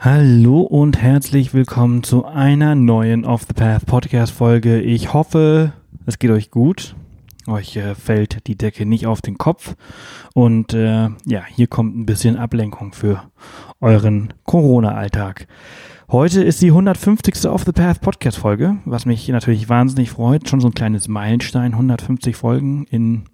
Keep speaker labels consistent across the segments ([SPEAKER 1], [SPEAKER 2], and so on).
[SPEAKER 1] Hallo und herzlich willkommen zu einer neuen Off the Path Podcast Folge. Ich hoffe, es geht euch gut. Euch äh, fällt die Decke nicht auf den Kopf. Und äh, ja, hier kommt ein bisschen Ablenkung für euren Corona-Alltag. Heute ist die 150. Off the Path Podcast Folge, was mich natürlich wahnsinnig freut. Schon so ein kleines Meilenstein, 150 Folgen in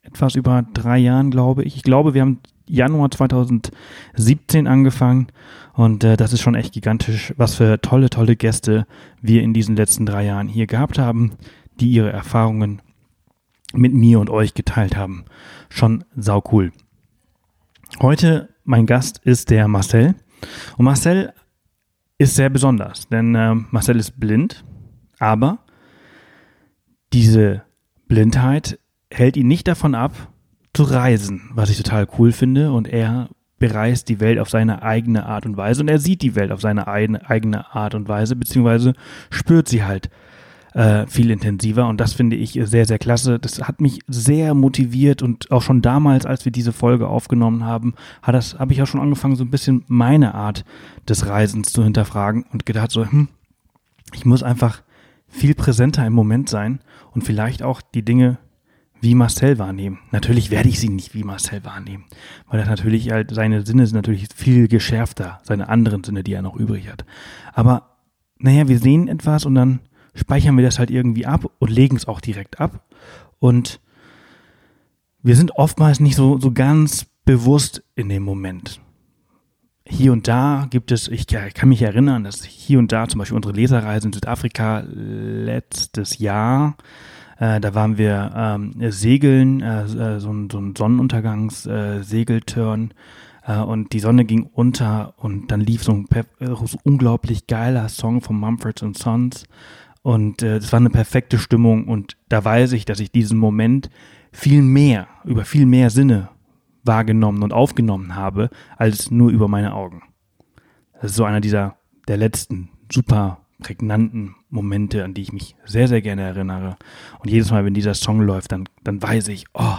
[SPEAKER 1] etwas über drei Jahren, glaube ich. Ich glaube, wir haben Januar 2017 angefangen und äh, das ist schon echt gigantisch, was für tolle, tolle Gäste wir in diesen letzten drei Jahren hier gehabt haben, die ihre Erfahrungen mit mir und euch geteilt haben. Schon sau cool. Heute mein Gast ist der Marcel und Marcel ist sehr besonders, denn äh, Marcel ist blind, aber diese Blindheit hält ihn nicht davon ab, zu reisen, was ich total cool finde. Und er bereist die Welt auf seine eigene Art und Weise und er sieht die Welt auf seine eigene Art und Weise, beziehungsweise spürt sie halt äh, viel intensiver und das finde ich sehr, sehr klasse. Das hat mich sehr motiviert und auch schon damals, als wir diese Folge aufgenommen haben, hat das, habe ich auch schon angefangen, so ein bisschen meine Art des Reisens zu hinterfragen und gedacht so, hm, ich muss einfach viel präsenter im Moment sein und vielleicht auch die Dinge wie Marcel wahrnehmen. Natürlich werde ich sie nicht wie Marcel wahrnehmen, weil das natürlich halt seine Sinne sind natürlich viel geschärfter, seine anderen Sinne, die er noch übrig hat. Aber naja, wir sehen etwas und dann speichern wir das halt irgendwie ab und legen es auch direkt ab und wir sind oftmals nicht so, so ganz bewusst in dem Moment. Hier und da gibt es, ich kann mich erinnern, dass hier und da zum Beispiel unsere Leserreise in Südafrika letztes Jahr äh, da waren wir ähm, segeln, äh, äh so, ein, so ein Sonnenuntergangs-Segelturn. Äh, und die Sonne ging unter und dann lief so ein, so unglaublich geiler Song von Mumford Sons. Und es war eine perfekte Stimmung. Und da weiß ich, dass ich diesen Moment viel mehr, über viel mehr Sinne wahrgenommen und aufgenommen habe, als nur über meine Augen. Das ist so einer dieser der letzten super prägnanten Momente, an die ich mich sehr, sehr gerne erinnere. Und jedes Mal, wenn dieser Song läuft, dann, dann weiß ich, oh,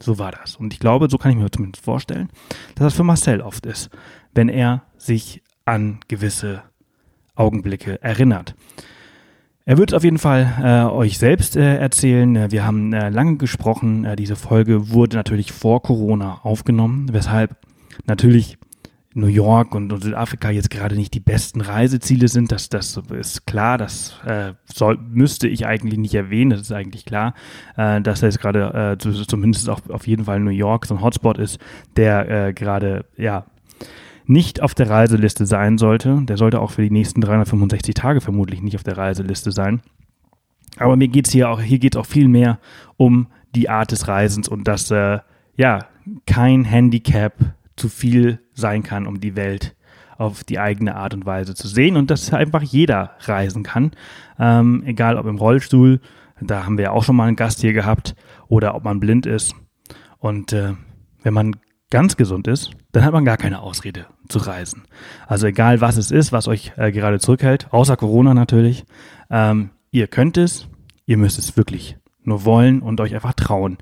[SPEAKER 1] so war das. Und ich glaube, so kann ich mir zumindest vorstellen, dass das für Marcel oft ist, wenn er sich an gewisse Augenblicke erinnert. Er wird auf jeden Fall äh, euch selbst äh, erzählen. Wir haben äh, lange gesprochen. Äh, diese Folge wurde natürlich vor Corona aufgenommen, weshalb natürlich New York und, Südafrika jetzt gerade nicht die besten Reiseziele sind. Das, das ist klar, das äh, soll, müsste ich eigentlich nicht erwähnen, das ist eigentlich klar, äh, dass jetzt gerade äh, zumindest auch auf jeden Fall New York so ein Hotspot ist, der äh, gerade ja nicht auf der Reiseliste sein sollte. Der sollte auch für die nächsten 365 Tage vermutlich nicht auf der Reiseliste sein. Aber mir geht es hier auch, hier geht auch viel mehr um die Art des Reisens und dass äh, ja kein Handicap zu viel sein kann, um die Welt auf die eigene Art und Weise zu sehen und dass einfach jeder reisen kann, ähm, egal ob im Rollstuhl, da haben wir ja auch schon mal einen Gast hier gehabt, oder ob man blind ist. Und äh, wenn man ganz gesund ist, dann hat man gar keine Ausrede zu reisen. Also egal was es ist, was euch äh, gerade zurückhält, außer Corona natürlich, ähm, ihr könnt es, ihr müsst es wirklich nur wollen und euch einfach trauen.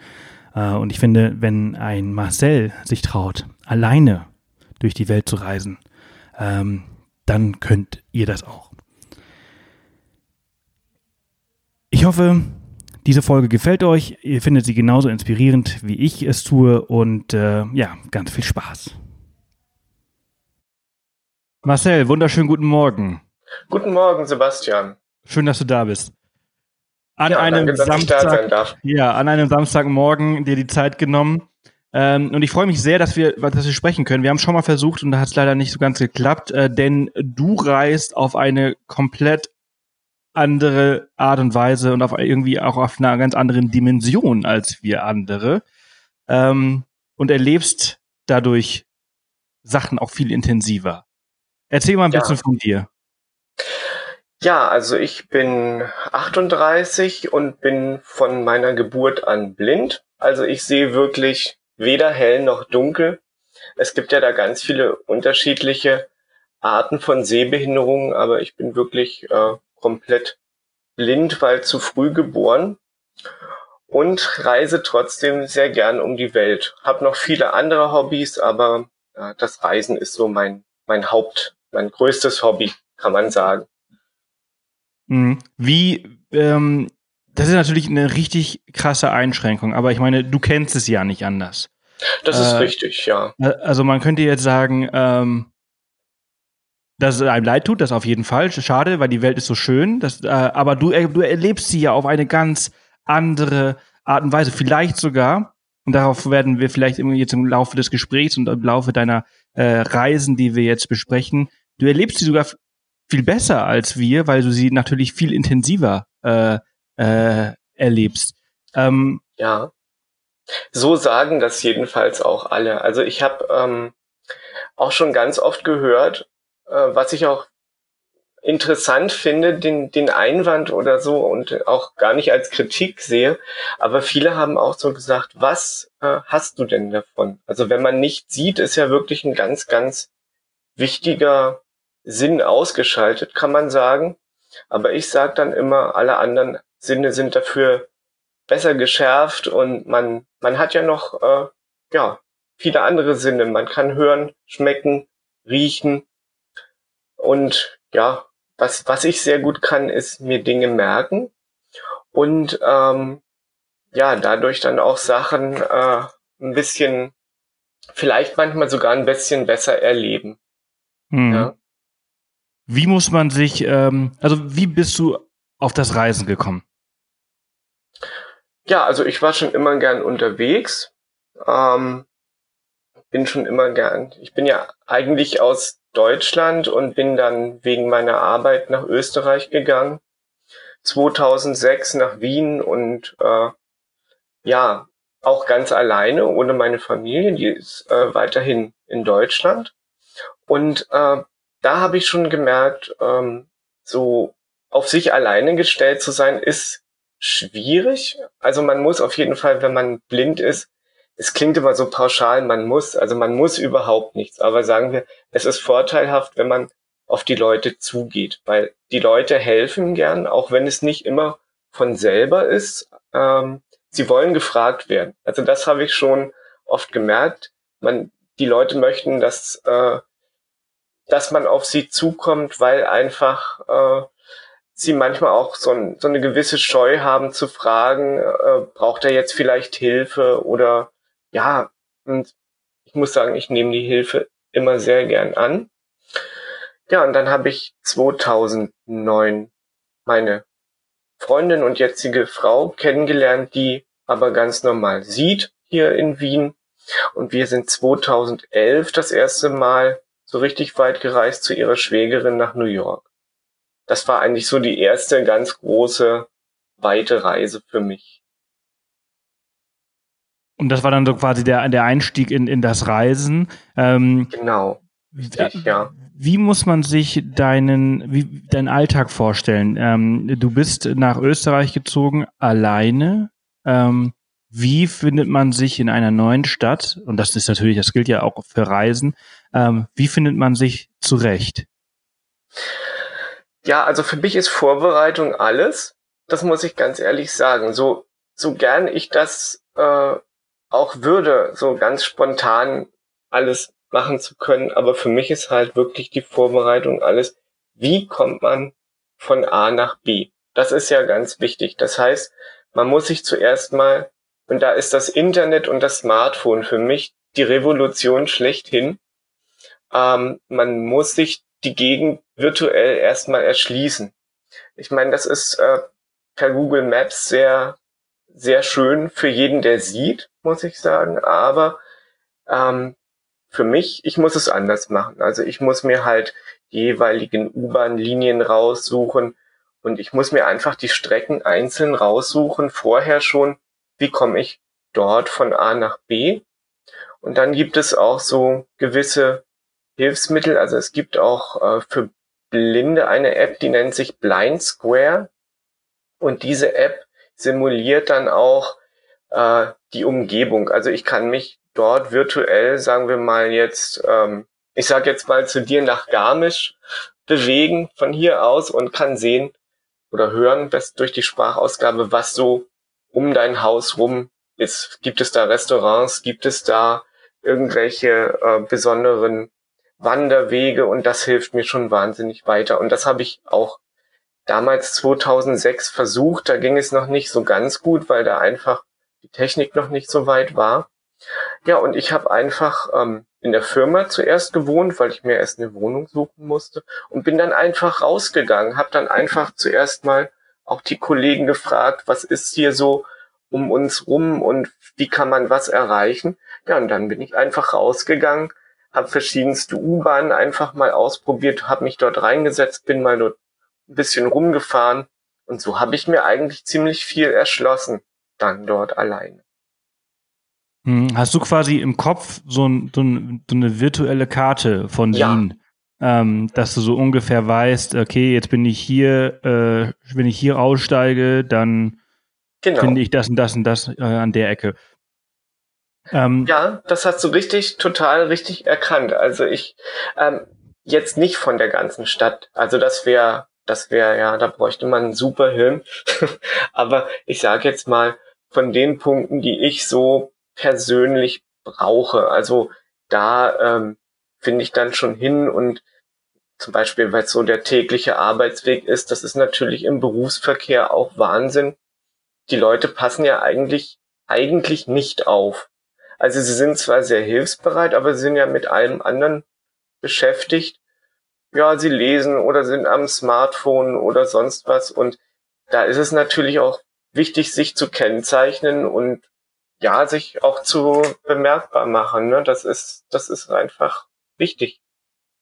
[SPEAKER 1] Äh, und ich finde, wenn ein Marcel sich traut, alleine durch die Welt zu reisen, ähm, dann könnt ihr das auch. Ich hoffe, diese Folge gefällt euch. Ihr findet sie genauso inspirierend, wie ich es tue. Und äh, ja, ganz viel Spaß. Marcel, wunderschönen guten Morgen.
[SPEAKER 2] Guten Morgen, Sebastian.
[SPEAKER 1] Schön, dass du da bist
[SPEAKER 2] an ja, einem danke, Samstag,
[SPEAKER 1] ja, an einem Samstagmorgen dir die Zeit genommen. Ähm, und ich freue mich sehr, dass wir, dass wir sprechen können. Wir haben schon mal versucht und da hat es leider nicht so ganz geklappt, äh, denn du reist auf eine komplett andere Art und Weise und auf irgendwie auch auf einer ganz anderen Dimension als wir andere ähm, und erlebst dadurch Sachen auch viel intensiver. Erzähl mal ein ja. bisschen von dir.
[SPEAKER 2] Ja, also ich bin 38 und bin von meiner Geburt an blind. Also ich sehe wirklich weder hell noch dunkel. Es gibt ja da ganz viele unterschiedliche Arten von Sehbehinderungen, aber ich bin wirklich äh, komplett blind, weil zu früh geboren und reise trotzdem sehr gern um die Welt. Hab noch viele andere Hobbys, aber äh, das Reisen ist so mein mein Haupt, mein größtes Hobby, kann man sagen.
[SPEAKER 1] Mhm. Wie, ähm, das ist natürlich eine richtig krasse Einschränkung, aber ich meine, du kennst es ja nicht anders.
[SPEAKER 2] Das ist äh, richtig, ja.
[SPEAKER 1] Äh, also man könnte jetzt sagen, ähm, dass es einem leid tut, das auf jeden Fall. Schade, weil die Welt ist so schön. Das, äh, aber du, du erlebst sie ja auf eine ganz andere Art und Weise. Vielleicht sogar, und darauf werden wir vielleicht jetzt im Laufe des Gesprächs und im Laufe deiner äh, Reisen, die wir jetzt besprechen, du erlebst sie sogar viel besser als wir, weil du sie natürlich viel intensiver äh, äh, erlebst.
[SPEAKER 2] Ähm, ja. So sagen das jedenfalls auch alle. Also ich habe ähm, auch schon ganz oft gehört, äh, was ich auch interessant finde, den, den Einwand oder so und auch gar nicht als Kritik sehe. Aber viele haben auch so gesagt, was äh, hast du denn davon? Also wenn man nicht sieht, ist ja wirklich ein ganz, ganz wichtiger Sinn ausgeschaltet, kann man sagen. Aber ich sage dann immer, alle anderen Sinne sind dafür besser geschärft und man, man hat ja noch äh, ja, viele andere Sinne. Man kann hören, schmecken, riechen. Und ja, was, was ich sehr gut kann, ist mir Dinge merken und ähm, ja, dadurch dann auch Sachen äh, ein bisschen, vielleicht manchmal sogar ein bisschen besser erleben.
[SPEAKER 1] Mhm. Ja. Wie muss man sich, ähm, also wie bist du auf das Reisen gekommen?
[SPEAKER 2] Ja, also ich war schon immer gern unterwegs. Ähm, bin schon immer gern. Ich bin ja eigentlich aus Deutschland und bin dann wegen meiner Arbeit nach Österreich gegangen. 2006 nach Wien und äh, ja, auch ganz alleine, ohne meine Familie, die ist äh, weiterhin in Deutschland. Und äh, da habe ich schon gemerkt, ähm, so auf sich alleine gestellt zu sein, ist schwierig. Also man muss auf jeden Fall, wenn man blind ist, es klingt immer so pauschal, man muss, also man muss überhaupt nichts. Aber sagen wir, es ist vorteilhaft, wenn man auf die Leute zugeht, weil die Leute helfen gern, auch wenn es nicht immer von selber ist. Ähm, sie wollen gefragt werden. Also das habe ich schon oft gemerkt. Man, die Leute möchten, dass äh, dass man auf sie zukommt, weil einfach äh, sie manchmal auch so, ein, so eine gewisse Scheu haben zu fragen, äh, braucht er jetzt vielleicht Hilfe oder ja, und ich muss sagen, ich nehme die Hilfe immer sehr gern an. Ja, und dann habe ich 2009 meine Freundin und jetzige Frau kennengelernt, die aber ganz normal sieht hier in Wien. Und wir sind 2011 das erste Mal so richtig weit gereist zu ihrer Schwägerin nach New York. Das war eigentlich so die erste ganz große, weite Reise für mich.
[SPEAKER 1] Und das war dann so quasi der, der Einstieg in, in das Reisen.
[SPEAKER 2] Ähm, genau. Richtig, ja.
[SPEAKER 1] Wie muss man sich deinen, wie, deinen Alltag vorstellen? Ähm, du bist nach Österreich gezogen, alleine. Ähm, wie findet man sich in einer neuen Stadt? Und das ist natürlich, das gilt ja auch für Reisen. Ähm, wie findet man sich zurecht?
[SPEAKER 2] Ja, also für mich ist Vorbereitung alles. Das muss ich ganz ehrlich sagen. So, so gern ich das äh, auch würde, so ganz spontan alles machen zu können. Aber für mich ist halt wirklich die Vorbereitung alles. Wie kommt man von A nach B? Das ist ja ganz wichtig. Das heißt, man muss sich zuerst mal, und da ist das Internet und das Smartphone für mich die Revolution schlechthin. Ähm, man muss sich die Gegend virtuell erstmal erschließen. Ich meine, das ist äh, per Google Maps sehr, sehr schön für jeden, der sieht, muss ich sagen. Aber ähm, für mich, ich muss es anders machen. Also ich muss mir halt die jeweiligen U-Bahn-Linien raussuchen und ich muss mir einfach die Strecken einzeln raussuchen, vorher schon, wie komme ich dort von A nach B. Und dann gibt es auch so gewisse Hilfsmittel. Also es gibt auch äh, für Blinde eine App, die nennt sich Blind Square. Und diese App simuliert dann auch äh, die Umgebung. Also ich kann mich dort virtuell, sagen wir mal jetzt, ähm, ich sag jetzt mal zu dir nach Garmisch bewegen von hier aus und kann sehen oder hören, durch die Sprachausgabe, was so um dein Haus rum ist. Gibt es da Restaurants? Gibt es da irgendwelche äh, besonderen Wanderwege und das hilft mir schon wahnsinnig weiter. Und das habe ich auch damals 2006 versucht. Da ging es noch nicht so ganz gut, weil da einfach die Technik noch nicht so weit war. Ja, und ich habe einfach ähm, in der Firma zuerst gewohnt, weil ich mir erst eine Wohnung suchen musste und bin dann einfach rausgegangen, habe dann einfach zuerst mal auch die Kollegen gefragt, was ist hier so um uns rum und wie kann man was erreichen. Ja, und dann bin ich einfach rausgegangen, habe verschiedenste U-Bahnen einfach mal ausprobiert, habe mich dort reingesetzt, bin mal dort ein bisschen rumgefahren und so habe ich mir eigentlich ziemlich viel erschlossen dann dort alleine.
[SPEAKER 1] Hm, hast du quasi im Kopf so, ein, so, ein, so eine virtuelle Karte von ja. Wien, ähm, dass du so ungefähr weißt, okay, jetzt bin ich hier, äh, wenn ich hier aussteige, dann genau. finde ich das und das und das äh, an der Ecke.
[SPEAKER 2] Ähm, ja, das hast du richtig, total richtig erkannt. Also ich ähm, jetzt nicht von der ganzen Stadt. Also das wäre, das wäre ja, da bräuchte man einen super Hirn. Aber ich sage jetzt mal von den Punkten, die ich so persönlich brauche. Also da ähm, finde ich dann schon hin und zum Beispiel, weil es so der tägliche Arbeitsweg ist, das ist natürlich im Berufsverkehr auch Wahnsinn. Die Leute passen ja eigentlich, eigentlich nicht auf. Also sie sind zwar sehr hilfsbereit, aber sie sind ja mit allem anderen beschäftigt. Ja, sie lesen oder sind am Smartphone oder sonst was. Und da ist es natürlich auch wichtig, sich zu kennzeichnen und ja, sich auch zu bemerkbar machen. Ne? Das ist, das ist einfach wichtig.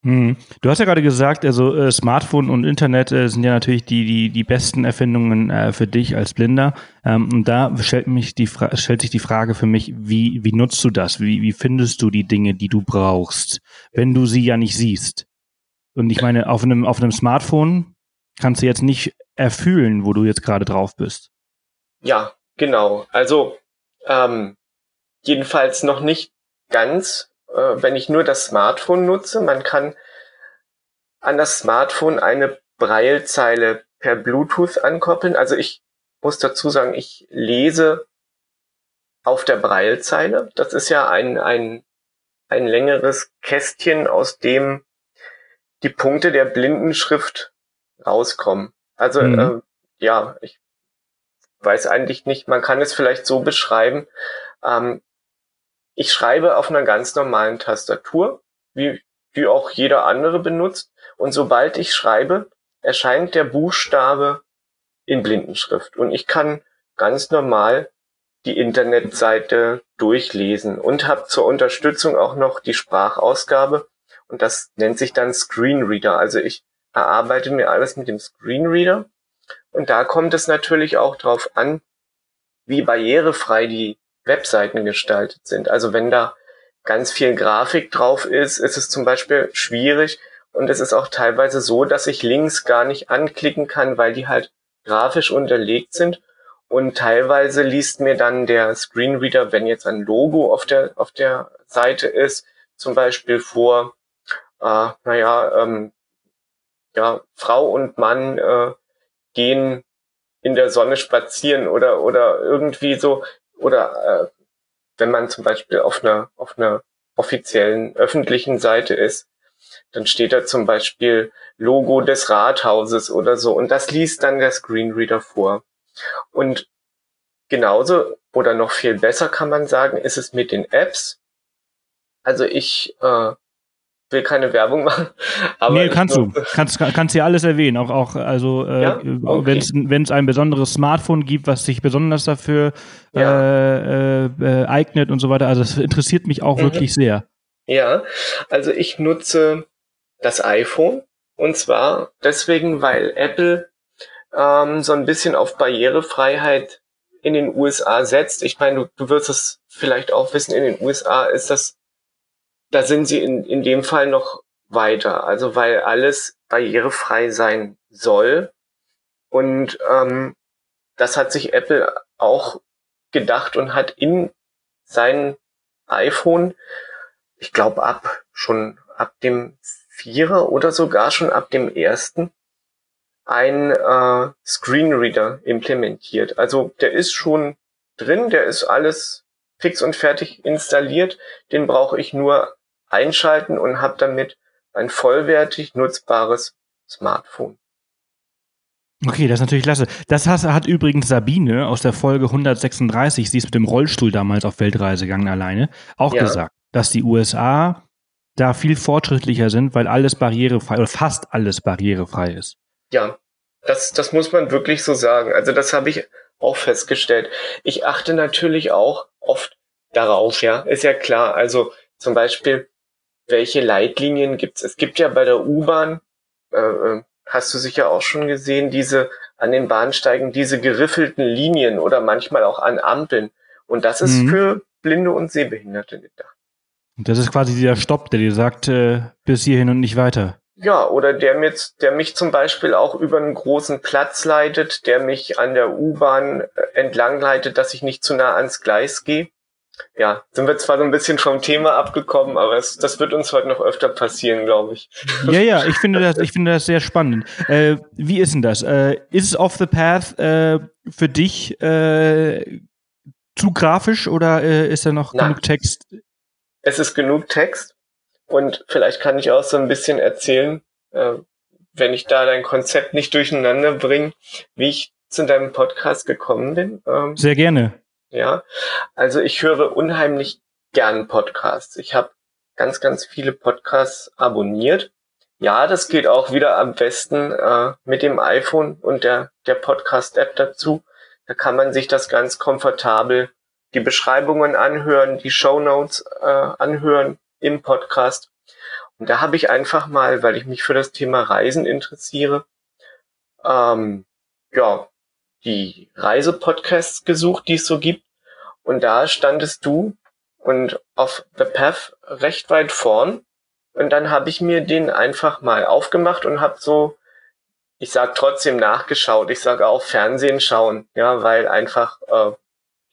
[SPEAKER 1] Hm. Du hast ja gerade gesagt, also äh, Smartphone und Internet äh, sind ja natürlich die, die, die besten Erfindungen äh, für dich als Blinder. Ähm, und da stellt, mich die stellt sich die Frage für mich, wie, wie nutzt du das? Wie, wie findest du die Dinge, die du brauchst, wenn du sie ja nicht siehst? Und ich meine, auf einem, auf einem Smartphone kannst du jetzt nicht erfühlen, wo du jetzt gerade drauf bist.
[SPEAKER 2] Ja, genau. Also ähm, jedenfalls noch nicht ganz, äh, wenn ich nur das Smartphone nutze. Man kann an das Smartphone eine Braillezeile per Bluetooth ankoppeln. Also ich muss dazu sagen, ich lese auf der Braillezeile. Das ist ja ein, ein, ein längeres Kästchen, aus dem die Punkte der Blindenschrift rauskommen. Also mhm. äh, ja, ich weiß eigentlich nicht, man kann es vielleicht so beschreiben, ähm, ich schreibe auf einer ganz normalen Tastatur, wie, wie auch jeder andere benutzt, und sobald ich schreibe, erscheint der Buchstabe in Blindenschrift. Und ich kann ganz normal die Internetseite durchlesen und habe zur Unterstützung auch noch die Sprachausgabe. Und das nennt sich dann Screenreader. Also ich erarbeite mir alles mit dem Screenreader. Und da kommt es natürlich auch drauf an, wie barrierefrei die Webseiten gestaltet sind. Also wenn da ganz viel Grafik drauf ist, ist es zum Beispiel schwierig. Und es ist auch teilweise so, dass ich Links gar nicht anklicken kann, weil die halt grafisch unterlegt sind. Und teilweise liest mir dann der Screenreader, wenn jetzt ein Logo auf der, auf der Seite ist, zum Beispiel vor, äh, naja, ähm, ja, Frau und Mann äh, gehen in der Sonne spazieren oder, oder irgendwie so, oder äh, wenn man zum Beispiel auf einer, auf einer offiziellen öffentlichen Seite ist, dann steht da zum Beispiel Logo des Rathauses oder so und das liest dann der Screenreader vor. Und genauso oder noch viel besser kann man sagen, ist es mit den Apps. Also ich äh, will keine Werbung machen.
[SPEAKER 1] Aber nee, kannst du. Kannst, kannst ja alles erwähnen. Auch, auch also äh, ja? okay. wenn es ein besonderes Smartphone gibt, was sich besonders dafür ja. äh, äh, eignet und so weiter. Also das interessiert mich auch mhm. wirklich sehr.
[SPEAKER 2] Ja, also ich nutze das iPhone und zwar deswegen, weil Apple ähm, so ein bisschen auf Barrierefreiheit in den USA setzt. Ich meine, du, du wirst es vielleicht auch wissen, in den USA ist das da sind sie in, in dem Fall noch weiter. Also weil alles barrierefrei sein soll. Und ähm, das hat sich Apple auch gedacht und hat in sein iPhone, ich glaube ab schon ab dem Vierer oder sogar schon ab dem ersten, ein äh, Screenreader implementiert. Also der ist schon drin, der ist alles fix und fertig installiert. Den brauche ich nur einschalten und habe damit ein vollwertig nutzbares Smartphone.
[SPEAKER 1] Okay, das ist natürlich klasse. Das hat, übrigens Sabine aus der Folge 136, sie ist mit dem Rollstuhl damals auf Weltreise gegangen alleine, auch ja. gesagt, dass die USA da viel fortschrittlicher sind, weil alles barrierefrei oder fast alles barrierefrei ist.
[SPEAKER 2] Ja, das, das muss man wirklich so sagen. Also das habe ich auch festgestellt. Ich achte natürlich auch oft darauf, ja, ist ja klar. Also zum Beispiel, welche Leitlinien gibt's? Es gibt ja bei der U-Bahn äh, äh hast du sicher auch schon gesehen, diese an den Bahnsteigen, diese geriffelten Linien oder manchmal auch an Ampeln. Und das ist mhm. für Blinde und Sehbehinderte gedacht.
[SPEAKER 1] Das ist quasi dieser Stopp, der dir sagt, äh, bis hierhin und nicht weiter.
[SPEAKER 2] Ja, oder der, mit, der mich zum Beispiel auch über einen großen Platz leitet, der mich an der U-Bahn äh, entlang leitet, dass ich nicht zu nah ans Gleis gehe ja, sind wir zwar so ein bisschen vom Thema abgekommen, aber es, das wird uns heute noch öfter passieren, glaube ich.
[SPEAKER 1] Ja, ja, ich finde das, ich finde das sehr spannend. Äh, wie ist denn das? Äh, ist es Off the Path äh, für dich äh, zu grafisch oder äh, ist da noch Na, genug Text?
[SPEAKER 2] Es ist genug Text und vielleicht kann ich auch so ein bisschen erzählen, äh, wenn ich da dein Konzept nicht durcheinander bringe, wie ich zu deinem Podcast gekommen bin.
[SPEAKER 1] Ähm, sehr gerne.
[SPEAKER 2] Ja, also ich höre unheimlich gern Podcasts. Ich habe ganz, ganz viele Podcasts abonniert. Ja, das geht auch wieder am besten äh, mit dem iPhone und der, der Podcast-App dazu. Da kann man sich das ganz komfortabel, die Beschreibungen anhören, die Show Notes äh, anhören im Podcast. Und da habe ich einfach mal, weil ich mich für das Thema Reisen interessiere, ähm, ja, die Reisepodcasts gesucht, die es so gibt. Und da standest du und auf The Path recht weit vorn. Und dann habe ich mir den einfach mal aufgemacht und habe so, ich sag trotzdem nachgeschaut. Ich sage auch Fernsehen schauen, ja, weil einfach, äh,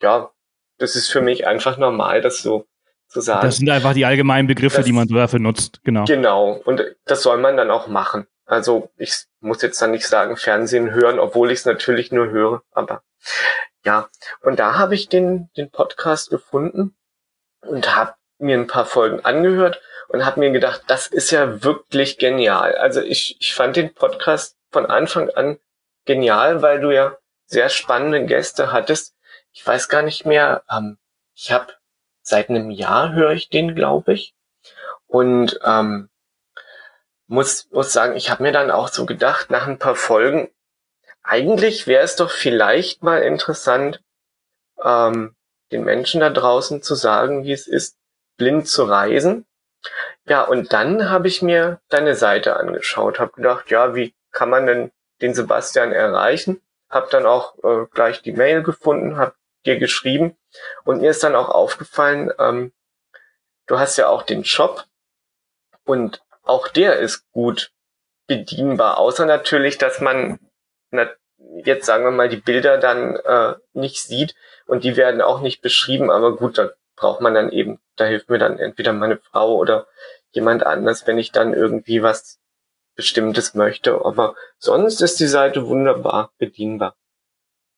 [SPEAKER 2] ja, das ist für mich einfach normal, das so zu sagen.
[SPEAKER 1] Das sind einfach die allgemeinen Begriffe, das, die man dafür nutzt, genau.
[SPEAKER 2] Genau. Und das soll man dann auch machen. Also ich muss jetzt dann nicht sagen Fernsehen hören, obwohl ich es natürlich nur höre, aber ja. Und da habe ich den, den Podcast gefunden und habe mir ein paar Folgen angehört und habe mir gedacht, das ist ja wirklich genial. Also ich, ich fand den Podcast von Anfang an genial, weil du ja sehr spannende Gäste hattest. Ich weiß gar nicht mehr, ähm, ich habe seit einem Jahr höre ich den, glaube ich. Und ähm, muss, muss sagen, ich habe mir dann auch so gedacht, nach ein paar Folgen, eigentlich wäre es doch vielleicht mal interessant, ähm, den Menschen da draußen zu sagen, wie es ist, blind zu reisen. Ja, und dann habe ich mir deine Seite angeschaut, habe gedacht, ja, wie kann man denn den Sebastian erreichen? Hab dann auch äh, gleich die Mail gefunden, hab dir geschrieben und mir ist dann auch aufgefallen, ähm, du hast ja auch den Shop und auch der ist gut bedienbar, außer natürlich, dass man jetzt sagen wir mal die Bilder dann äh, nicht sieht und die werden auch nicht beschrieben, aber gut, da braucht man dann eben, da hilft mir dann entweder meine Frau oder jemand anders, wenn ich dann irgendwie was Bestimmtes möchte. Aber sonst ist die Seite wunderbar bedienbar.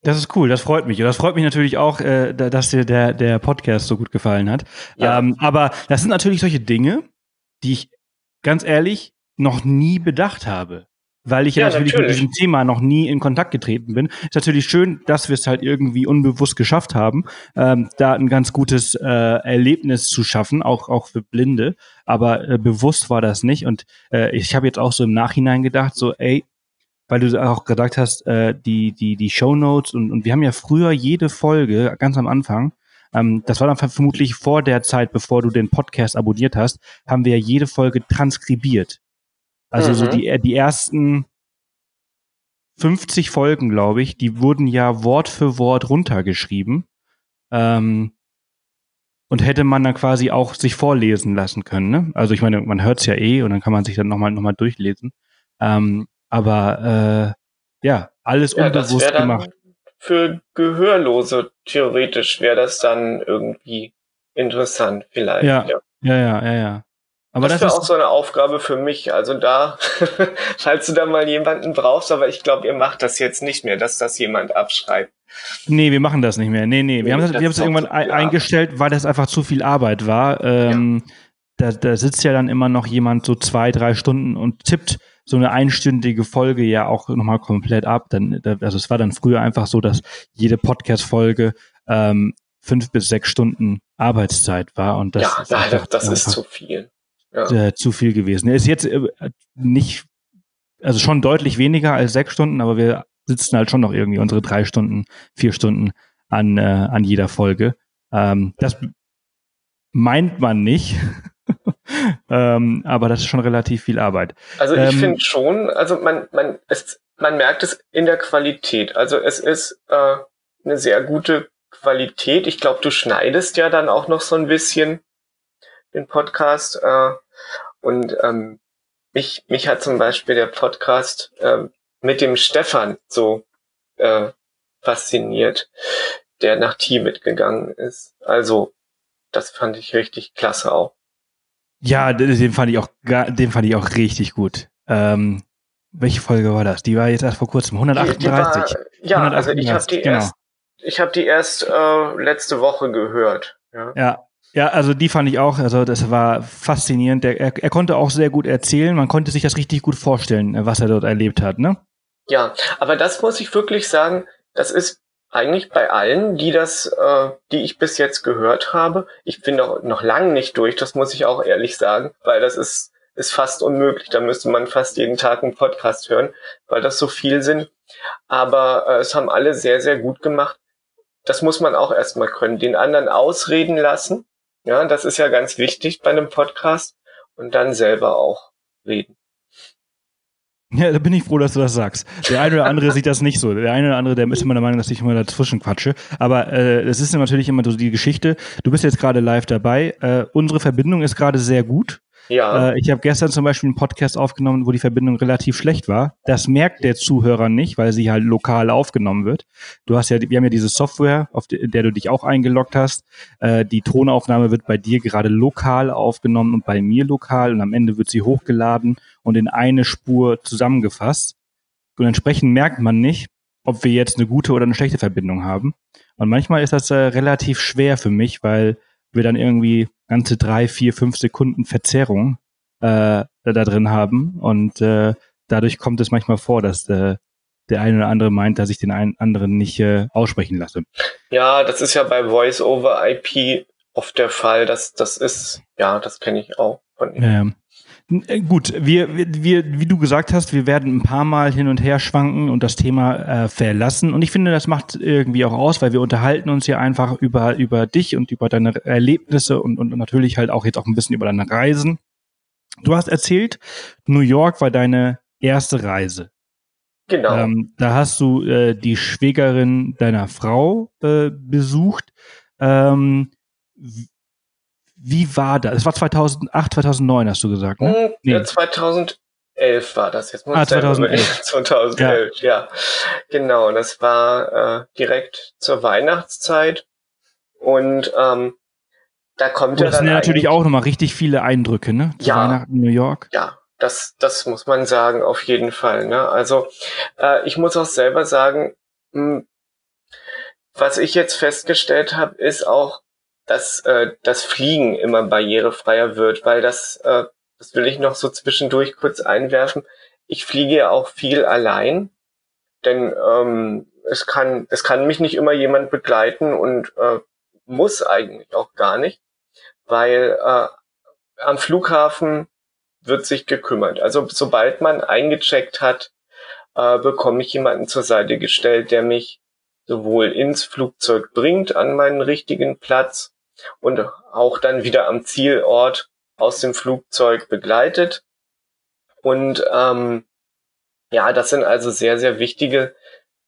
[SPEAKER 1] Das ist cool, das freut mich. Und das freut mich natürlich auch, äh, dass dir der, der Podcast so gut gefallen hat. Ja. Ähm, aber das sind natürlich solche Dinge, die ich ganz ehrlich noch nie bedacht habe. Weil ich ja, natürlich, natürlich, mit diesem Thema noch nie in Kontakt getreten bin. Ist natürlich schön, dass wir es halt irgendwie unbewusst geschafft haben, ähm, da ein ganz gutes äh, Erlebnis zu schaffen, auch, auch für Blinde. Aber äh, bewusst war das nicht. Und äh, ich habe jetzt auch so im Nachhinein gedacht, so, ey, weil du auch gesagt hast, äh, die, die, die Show Notes und, und wir haben ja früher jede Folge, ganz am Anfang, ähm, das war dann vermutlich vor der Zeit, bevor du den Podcast abonniert hast, haben wir jede Folge transkribiert. Also mhm. so die, die ersten 50 Folgen, glaube ich, die wurden ja Wort für Wort runtergeschrieben. Ähm, und hätte man dann quasi auch sich vorlesen lassen können. Ne? Also ich meine, man hört es ja eh und dann kann man sich dann nochmal noch mal durchlesen. Ähm, aber äh, ja, alles ja, unbewusst gemacht
[SPEAKER 2] für Gehörlose theoretisch wäre das dann irgendwie interessant vielleicht.
[SPEAKER 1] Ja, ja, ja, ja, ja.
[SPEAKER 2] Aber das, das wäre auch so eine Aufgabe für mich. Also da, falls du da mal jemanden brauchst, aber ich glaube, ihr macht das jetzt nicht mehr, dass das jemand abschreibt.
[SPEAKER 1] Nee, wir machen das nicht mehr. Nee, nee. Wir nee, haben das, wir haben es irgendwann ein, eingestellt, weil das einfach zu viel Arbeit war. Ähm, ja. da, da sitzt ja dann immer noch jemand so zwei, drei Stunden und tippt so eine einstündige Folge ja auch nochmal komplett ab. Dann, also es war dann früher einfach so, dass jede Podcast-Folge ähm, fünf bis sechs Stunden Arbeitszeit war und das,
[SPEAKER 2] ja, ist, einfach, das ist zu viel.
[SPEAKER 1] Ja. Äh, zu viel gewesen. Er ist jetzt äh, nicht, also schon deutlich weniger als sechs Stunden, aber wir sitzen halt schon noch irgendwie unsere drei Stunden, vier Stunden an, äh, an jeder Folge. Ähm, das meint man nicht. ähm, aber das ist schon relativ viel Arbeit.
[SPEAKER 2] Also ich ähm, finde schon, also man, man, es, man merkt es in der Qualität. Also es ist äh, eine sehr gute Qualität. Ich glaube, du schneidest ja dann auch noch so ein bisschen den Podcast. Äh, und ähm, mich, mich hat zum Beispiel der Podcast äh, mit dem Stefan so äh, fasziniert, der nach Tibet gegangen ist. Also, das fand ich richtig klasse auch.
[SPEAKER 1] Ja, den fand ich auch, den fand ich auch richtig gut. Ähm, welche Folge war das? Die war jetzt erst vor kurzem, 138. Die, die war,
[SPEAKER 2] ja, 138, also ich habe die genau. erst, ich habe die erst äh, letzte Woche gehört. Ja.
[SPEAKER 1] ja. Ja, also die fand ich auch, also das war faszinierend. Der, er, er konnte auch sehr gut erzählen, man konnte sich das richtig gut vorstellen, was er dort erlebt hat, ne?
[SPEAKER 2] Ja, aber das muss ich wirklich sagen, das ist eigentlich bei allen, die das, äh, die ich bis jetzt gehört habe. Ich bin noch, noch lange nicht durch, das muss ich auch ehrlich sagen, weil das ist, ist fast unmöglich. Da müsste man fast jeden Tag einen Podcast hören, weil das so viel sind. Aber äh, es haben alle sehr, sehr gut gemacht. Das muss man auch erstmal können. Den anderen ausreden lassen. Ja, das ist ja ganz wichtig bei einem Podcast. Und dann selber auch reden.
[SPEAKER 1] Ja, da bin ich froh, dass du das sagst. Der eine oder andere sieht das nicht so. Der eine oder andere, der ist immer der Meinung, dass ich immer dazwischen quatsche. Aber äh, es ist natürlich immer so die Geschichte. Du bist jetzt gerade live dabei. Äh, unsere Verbindung ist gerade sehr gut. Ja. Äh, ich habe gestern zum Beispiel einen Podcast aufgenommen, wo die Verbindung relativ schlecht war. Das merkt der Zuhörer nicht, weil sie halt lokal aufgenommen wird. Du hast ja, wir haben ja diese Software, auf der du dich auch eingeloggt hast. Äh, die Tonaufnahme wird bei dir gerade lokal aufgenommen und bei mir lokal und am Ende wird sie hochgeladen und in eine Spur zusammengefasst. Und entsprechend merkt man nicht, ob wir jetzt eine gute oder eine schlechte Verbindung haben. Und manchmal ist das äh, relativ schwer für mich, weil wir dann irgendwie ganze drei, vier, fünf Sekunden Verzerrung äh, da drin haben. Und äh, dadurch kommt es manchmal vor, dass äh, der eine oder andere meint, dass ich den einen anderen nicht äh, aussprechen lasse.
[SPEAKER 2] Ja, das ist ja bei Voice over IP oft der Fall. Das, das ist, ja, das kenne ich auch von
[SPEAKER 1] ihm. Ähm, äh, gut, wir, wir, wie du gesagt hast, wir werden ein paar Mal hin und her schwanken und das Thema äh, verlassen. Und ich finde, das macht irgendwie auch aus, weil wir unterhalten uns ja einfach über, über dich und über deine Erlebnisse und, und natürlich halt auch jetzt auch ein bisschen über deine Reisen. Du hast erzählt, New York war deine erste Reise.
[SPEAKER 2] Genau. Ähm,
[SPEAKER 1] da hast du äh, die Schwägerin deiner Frau äh, besucht. Ähm, wie war das? Es war 2008, 2009, hast du gesagt, ne?
[SPEAKER 2] Hm, nee. Ja, 2011 war das. Jetzt
[SPEAKER 1] muss ah, 2011.
[SPEAKER 2] 2011, ja. ja. Genau, das war äh, direkt zur Weihnachtszeit. Und ähm, da kommt
[SPEAKER 1] oh, ja Das sind ja natürlich auch nochmal richtig viele Eindrücke, ne?
[SPEAKER 2] Zu ja, Weihnachten New York. Ja, das, das muss man sagen, auf jeden Fall. Ne? Also äh, ich muss auch selber sagen, mh, hm, was ich jetzt festgestellt habe, ist auch, dass äh, das Fliegen immer barrierefreier wird, weil das, äh, das will ich noch so zwischendurch kurz einwerfen. Ich fliege ja auch viel allein, denn ähm, es kann es kann mich nicht immer jemand begleiten und äh, muss eigentlich auch gar nicht, weil äh, am Flughafen wird sich gekümmert. Also sobald man eingecheckt hat, äh, bekomme ich jemanden zur Seite gestellt, der mich sowohl ins Flugzeug bringt an meinen richtigen Platz und auch dann wieder am Zielort aus dem Flugzeug begleitet. Und ähm, ja, das sind also sehr, sehr wichtige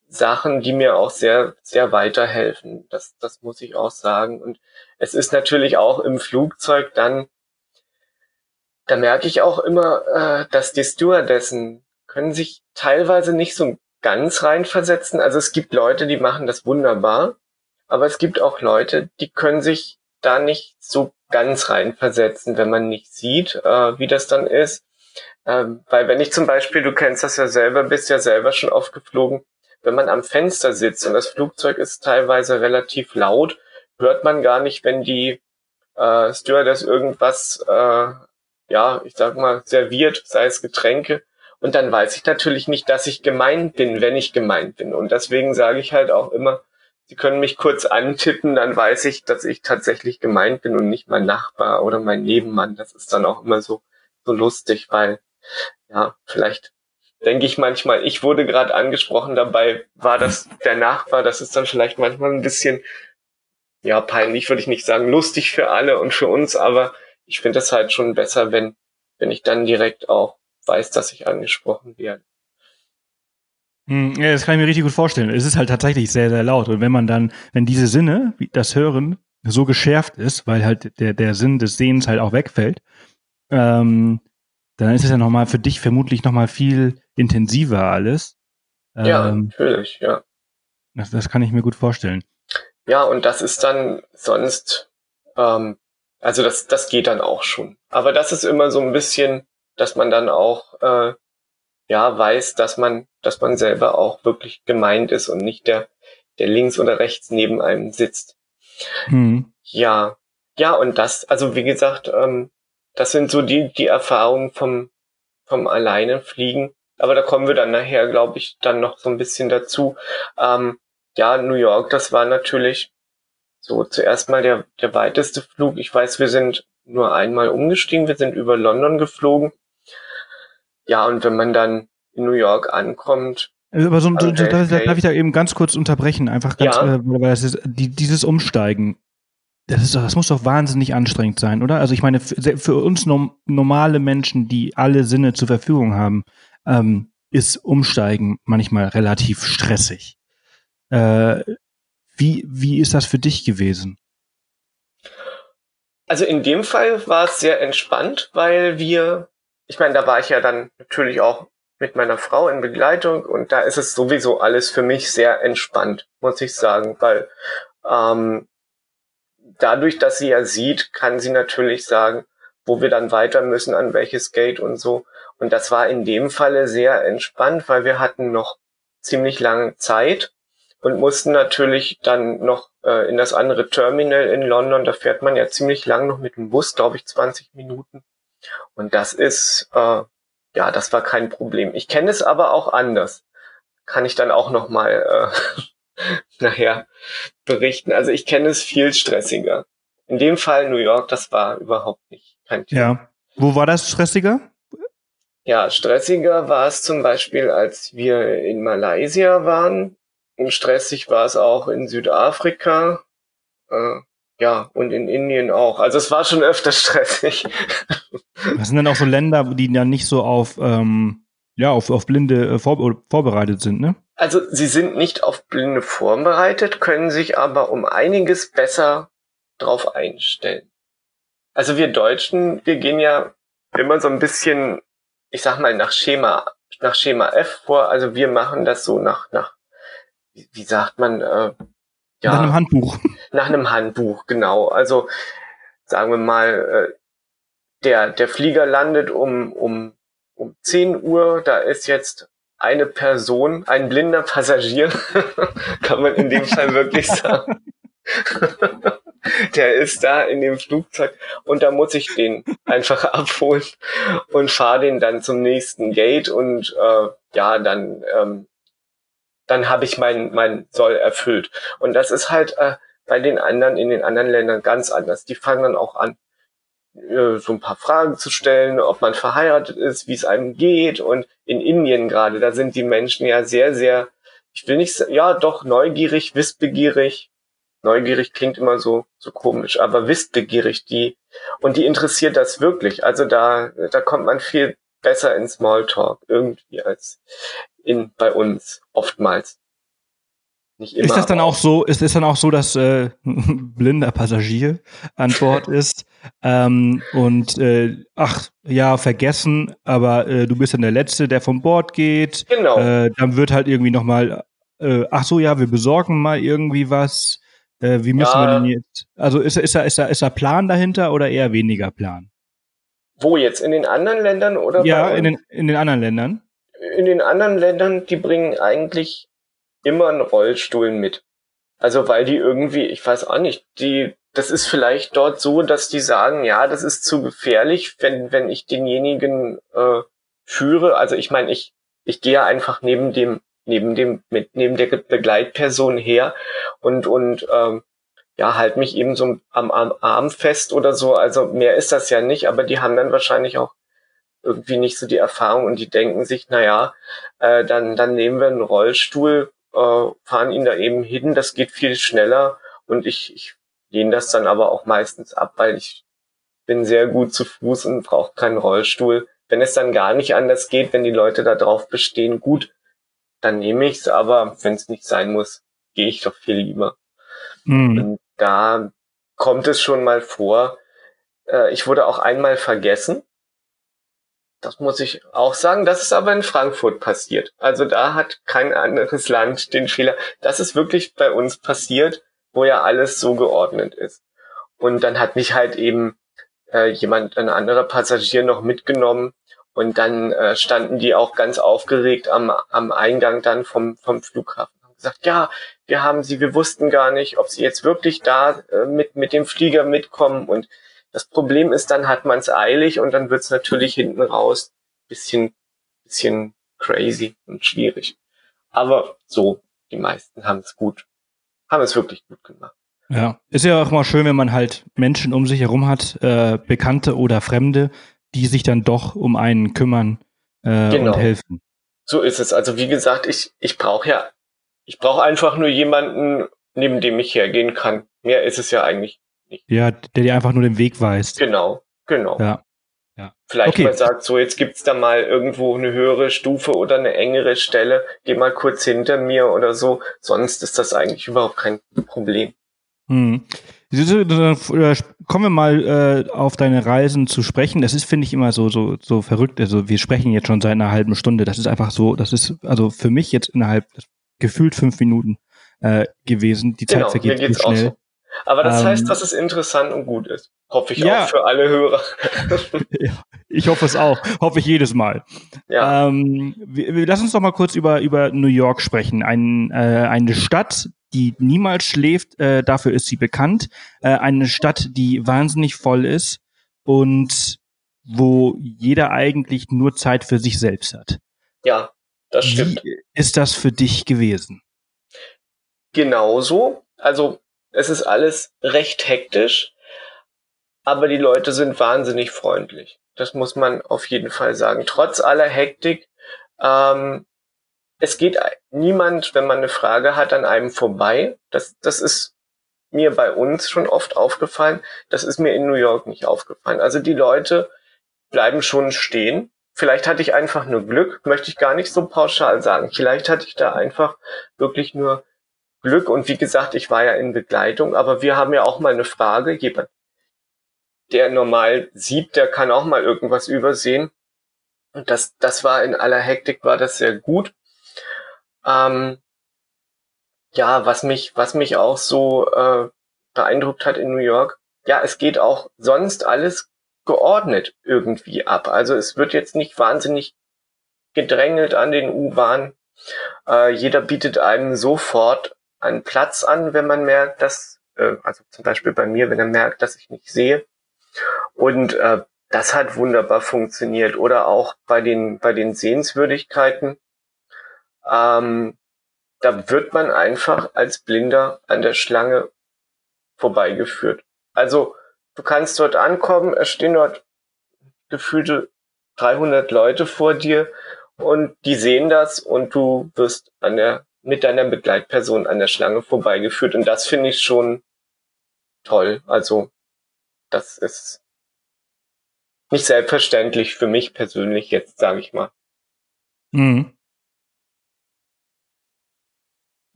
[SPEAKER 2] Sachen, die mir auch sehr, sehr weiterhelfen. Das, das muss ich auch sagen. Und es ist natürlich auch im Flugzeug dann, da merke ich auch immer, äh, dass die Stewardessen können sich teilweise nicht so ganz reinversetzen. Also es gibt Leute, die machen das wunderbar. Aber es gibt auch Leute, die können sich da nicht so ganz reinversetzen, wenn man nicht sieht, äh, wie das dann ist. Ähm, weil wenn ich zum Beispiel, du kennst das ja selber, bist ja selber schon oft geflogen, wenn man am Fenster sitzt und das Flugzeug ist teilweise relativ laut, hört man gar nicht, wenn die äh, Stewardess irgendwas, äh, ja, ich sag mal, serviert, sei es Getränke. Und dann weiß ich natürlich nicht, dass ich gemeint bin, wenn ich gemeint bin. Und deswegen sage ich halt auch immer, Sie können mich kurz antippen, dann weiß ich, dass ich tatsächlich gemeint bin und nicht mein Nachbar oder mein Nebenmann. Das ist dann auch immer so, so lustig, weil, ja, vielleicht denke ich manchmal, ich wurde gerade angesprochen, dabei war das der Nachbar. Das ist dann vielleicht manchmal ein bisschen, ja, peinlich würde ich nicht sagen, lustig für alle und für uns, aber ich finde es halt schon besser, wenn, wenn ich dann direkt auch weiß, dass ich angesprochen werde.
[SPEAKER 1] Hm, ja, das kann ich mir richtig gut vorstellen. Es ist halt tatsächlich sehr, sehr laut. Und wenn man dann, wenn diese Sinne, wie das Hören, so geschärft ist, weil halt der, der Sinn des Sehens halt auch wegfällt, ähm, dann ist es ja nochmal für dich vermutlich nochmal viel intensiver alles.
[SPEAKER 2] Ähm, ja, natürlich, ja.
[SPEAKER 1] Das, das kann ich mir gut vorstellen.
[SPEAKER 2] Ja, und das ist dann sonst, ähm, also das, das geht dann auch schon. Aber das ist immer so ein bisschen, dass man dann auch äh, ja weiß, dass man, dass man selber auch wirklich gemeint ist und nicht der, der links oder rechts neben einem sitzt. Hm. Ja, ja und das, also wie gesagt, ähm, das sind so die die Erfahrungen vom vom alleine fliegen. Aber da kommen wir dann nachher, glaube ich, dann noch so ein bisschen dazu. Ähm, ja, New York, das war natürlich so zuerst mal der der weiteste Flug. Ich weiß, wir sind nur einmal umgestiegen. Wir sind über London geflogen. Ja, und wenn man dann in New York ankommt.
[SPEAKER 1] Also, aber so, also so darf, darf, ich da eben ganz kurz unterbrechen, einfach ganz, ja. äh, weil das ist, die, dieses Umsteigen, das ist das muss doch wahnsinnig anstrengend sein, oder? Also ich meine, für, für uns nom normale Menschen, die alle Sinne zur Verfügung haben, ähm, ist Umsteigen manchmal relativ stressig. Äh, wie, wie ist das für dich gewesen?
[SPEAKER 2] Also in dem Fall war es sehr entspannt, weil wir ich meine, da war ich ja dann natürlich auch mit meiner Frau in Begleitung und da ist es sowieso alles für mich sehr entspannt, muss ich sagen, weil ähm, dadurch, dass sie ja sieht, kann sie natürlich sagen, wo wir dann weiter müssen, an welches Gate und so. Und das war in dem Falle sehr entspannt, weil wir hatten noch ziemlich lange Zeit und mussten natürlich dann noch äh, in das andere Terminal in London. Da fährt man ja ziemlich lang noch mit dem Bus, glaube ich, 20 Minuten. Und das ist, äh, ja, das war kein Problem. Ich kenne es aber auch anders. Kann ich dann auch noch mal äh, nachher berichten. Also ich kenne es viel stressiger. In dem Fall New York, das war überhaupt nicht
[SPEAKER 1] kein Thema. Ja. Wo war das stressiger?
[SPEAKER 2] Ja, stressiger war es zum Beispiel, als wir in Malaysia waren. Und stressig war es auch in Südafrika. Äh, ja, und in Indien auch. Also es war schon öfter stressig.
[SPEAKER 1] Was sind denn auch so Länder, die dann nicht so auf, ähm, ja, auf, auf Blinde äh, vor, vorbereitet sind, ne?
[SPEAKER 2] Also sie sind nicht auf Blinde vorbereitet, können sich aber um einiges besser drauf einstellen. Also wir Deutschen, wir gehen ja immer so ein bisschen, ich sag mal, nach Schema, nach Schema F vor. Also wir machen das so nach, nach, wie, wie sagt man, äh,
[SPEAKER 1] ja, nach einem Handbuch.
[SPEAKER 2] Nach einem Handbuch, genau. Also sagen wir mal, äh, der, der Flieger landet um, um, um 10 Uhr, da ist jetzt eine Person, ein blinder Passagier, kann man in dem Fall wirklich sagen. der ist da in dem Flugzeug und da muss ich den einfach abholen und fahre den dann zum nächsten Gate und äh, ja, dann ähm, dann habe ich mein, mein Soll erfüllt. Und das ist halt äh, bei den anderen, in den anderen Ländern ganz anders. Die fangen dann auch an, äh, so ein paar Fragen zu stellen, ob man verheiratet ist, wie es einem geht. Und in Indien gerade, da sind die Menschen ja sehr, sehr, ich will nicht, ja doch, neugierig, wissbegierig. Neugierig klingt immer so, so komisch, aber wissbegierig, die, und die interessiert das wirklich. Also da, da kommt man viel besser in Smalltalk irgendwie als in bei uns oftmals.
[SPEAKER 1] Nicht immer, ist das dann auch so, ist es dann auch so, dass äh, ein blinder Passagier an Bord ist ähm, und äh, ach ja, vergessen, aber äh, du bist dann der Letzte, der vom Bord geht. Genau. Äh, dann wird halt irgendwie nochmal, äh, ach so, ja, wir besorgen mal irgendwie was. Äh, wie müssen ja. wir denn jetzt? Also ist, ist, da, ist, da, ist da Plan dahinter oder eher weniger Plan?
[SPEAKER 2] Wo jetzt? In den anderen Ländern oder?
[SPEAKER 1] Ja, in den, in den anderen Ländern
[SPEAKER 2] in den anderen Ländern, die bringen eigentlich immer einen Rollstuhl mit. Also weil die irgendwie, ich weiß auch nicht, die, das ist vielleicht dort so, dass die sagen, ja, das ist zu gefährlich, wenn, wenn ich denjenigen äh, führe. Also ich meine, ich, ich gehe einfach neben dem, neben dem, mit, neben der Begleitperson her und, und ähm, ja, halt mich eben so am, am Arm fest oder so. Also mehr ist das ja nicht, aber die haben dann wahrscheinlich auch irgendwie nicht so die Erfahrung und die denken sich, na ja, äh, dann, dann nehmen wir einen Rollstuhl, äh, fahren ihn da eben hin, das geht viel schneller und ich, ich lehne das dann aber auch meistens ab, weil ich bin sehr gut zu Fuß und brauche keinen Rollstuhl. Wenn es dann gar nicht anders geht, wenn die Leute da drauf bestehen, gut, dann nehme ich's, aber wenn es nicht sein muss, gehe ich doch viel lieber. Mhm. Und da kommt es schon mal vor. Äh, ich wurde auch einmal vergessen. Das muss ich auch sagen. Das ist aber in Frankfurt passiert. Also da hat kein anderes Land den Fehler. Das ist wirklich bei uns passiert, wo ja alles so geordnet ist. Und dann hat mich halt eben äh, jemand, ein anderer Passagier noch mitgenommen. Und dann äh, standen die auch ganz aufgeregt am, am Eingang dann vom, vom Flughafen gesagt, ja, wir haben sie, wir wussten gar nicht, ob sie jetzt wirklich da äh, mit, mit dem Flieger mitkommen. Und das Problem ist, dann hat man es eilig und dann wird es natürlich hinten raus bisschen, bisschen crazy und schwierig. Aber so, die meisten haben es gut, haben es wirklich gut gemacht.
[SPEAKER 1] Ja, ist ja auch mal schön, wenn man halt Menschen um sich herum hat, äh, Bekannte oder Fremde, die sich dann doch um einen kümmern äh, genau. und helfen.
[SPEAKER 2] So ist es. Also wie gesagt, ich, ich brauche ja ich brauche einfach nur jemanden, neben dem ich hergehen kann. Mehr ist es ja eigentlich.
[SPEAKER 1] Ja, der dir einfach nur den Weg weist.
[SPEAKER 2] Genau, genau.
[SPEAKER 1] Ja. Ja.
[SPEAKER 2] Vielleicht okay. mal sagt, so jetzt gibt's da mal irgendwo eine höhere Stufe oder eine engere Stelle, geh mal kurz hinter mir oder so. Sonst ist das eigentlich überhaupt kein Problem.
[SPEAKER 1] Hm. Kommen wir mal äh, auf deine Reisen zu sprechen. Das ist, finde ich, immer so, so, so verrückt. Also wir sprechen jetzt schon seit einer halben Stunde. Das ist einfach so, das ist also für mich jetzt innerhalb, gefühlt fünf Minuten äh, gewesen. Die Zeit genau, vergeht geht's schnell. So.
[SPEAKER 2] Aber das ähm, heißt, dass es interessant und gut ist. Hoffe ich ja. auch für alle Hörer.
[SPEAKER 1] ich hoffe es auch. Hoffe ich jedes Mal. Ja. Ähm, wir, wir, lass uns doch mal kurz über, über New York sprechen. Ein, äh, eine Stadt, die niemals schläft, äh, dafür ist sie bekannt. Äh, eine Stadt, die wahnsinnig voll ist und wo jeder eigentlich nur Zeit für sich selbst hat.
[SPEAKER 2] Ja, das stimmt.
[SPEAKER 1] Wie ist das für dich gewesen?
[SPEAKER 2] Genauso. Also es ist alles recht hektisch, aber die Leute sind wahnsinnig freundlich. Das muss man auf jeden Fall sagen. Trotz aller Hektik, ähm, es geht niemand, wenn man eine Frage hat, an einem vorbei. Das, das ist mir bei uns schon oft aufgefallen. Das ist mir in New York nicht aufgefallen. Also die Leute bleiben schon stehen Vielleicht hatte ich einfach nur Glück, möchte ich gar nicht so pauschal sagen. Vielleicht hatte ich da einfach wirklich nur Glück und wie gesagt, ich war ja in Begleitung, aber wir haben ja auch mal eine Frage. Jemand, der normal sieht, der kann auch mal irgendwas übersehen. Und das, das war in aller Hektik, war das sehr gut. Ähm, ja, was mich, was mich auch so äh, beeindruckt hat in New York, ja, es geht auch sonst alles geordnet irgendwie ab. Also es wird jetzt nicht wahnsinnig gedrängelt an den U-Bahnen. Äh, jeder bietet einem sofort einen Platz an, wenn man merkt, dass, äh, also zum Beispiel bei mir, wenn er merkt, dass ich nicht sehe. Und äh, das hat wunderbar funktioniert. Oder auch bei den, bei den Sehenswürdigkeiten. Ähm, da wird man einfach als Blinder an der Schlange vorbeigeführt. Also Du kannst dort ankommen, es stehen dort gefühlte 300 Leute vor dir und die sehen das und du wirst an der, mit deiner Begleitperson an der Schlange vorbeigeführt und das finde ich schon toll. Also, das ist nicht selbstverständlich für mich persönlich jetzt, sage ich mal. Mhm.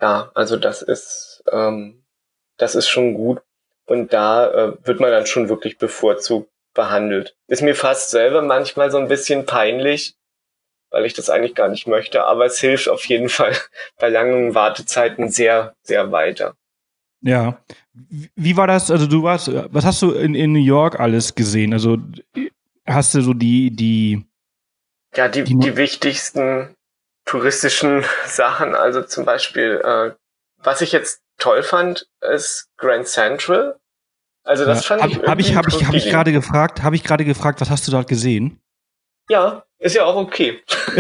[SPEAKER 2] Ja, also das ist, ähm, das ist schon gut. Und da äh, wird man dann schon wirklich bevorzugt behandelt. Ist mir fast selber manchmal so ein bisschen peinlich, weil ich das eigentlich gar nicht möchte, aber es hilft auf jeden Fall bei langen Wartezeiten sehr, sehr weiter.
[SPEAKER 1] Ja. Wie war das? Also du warst, was hast du in, in New York alles gesehen? Also hast du so die, die
[SPEAKER 2] Ja, die, die, die wichtigsten touristischen Sachen, also zum Beispiel, äh, was ich jetzt toll fand, ist Grand Central. Also das
[SPEAKER 1] ja.
[SPEAKER 2] fand
[SPEAKER 1] hab, ich Habe ich, hab ich, hab ich gerade gefragt, habe ich gerade gefragt, was hast du dort gesehen?
[SPEAKER 2] Ja, ist ja auch okay.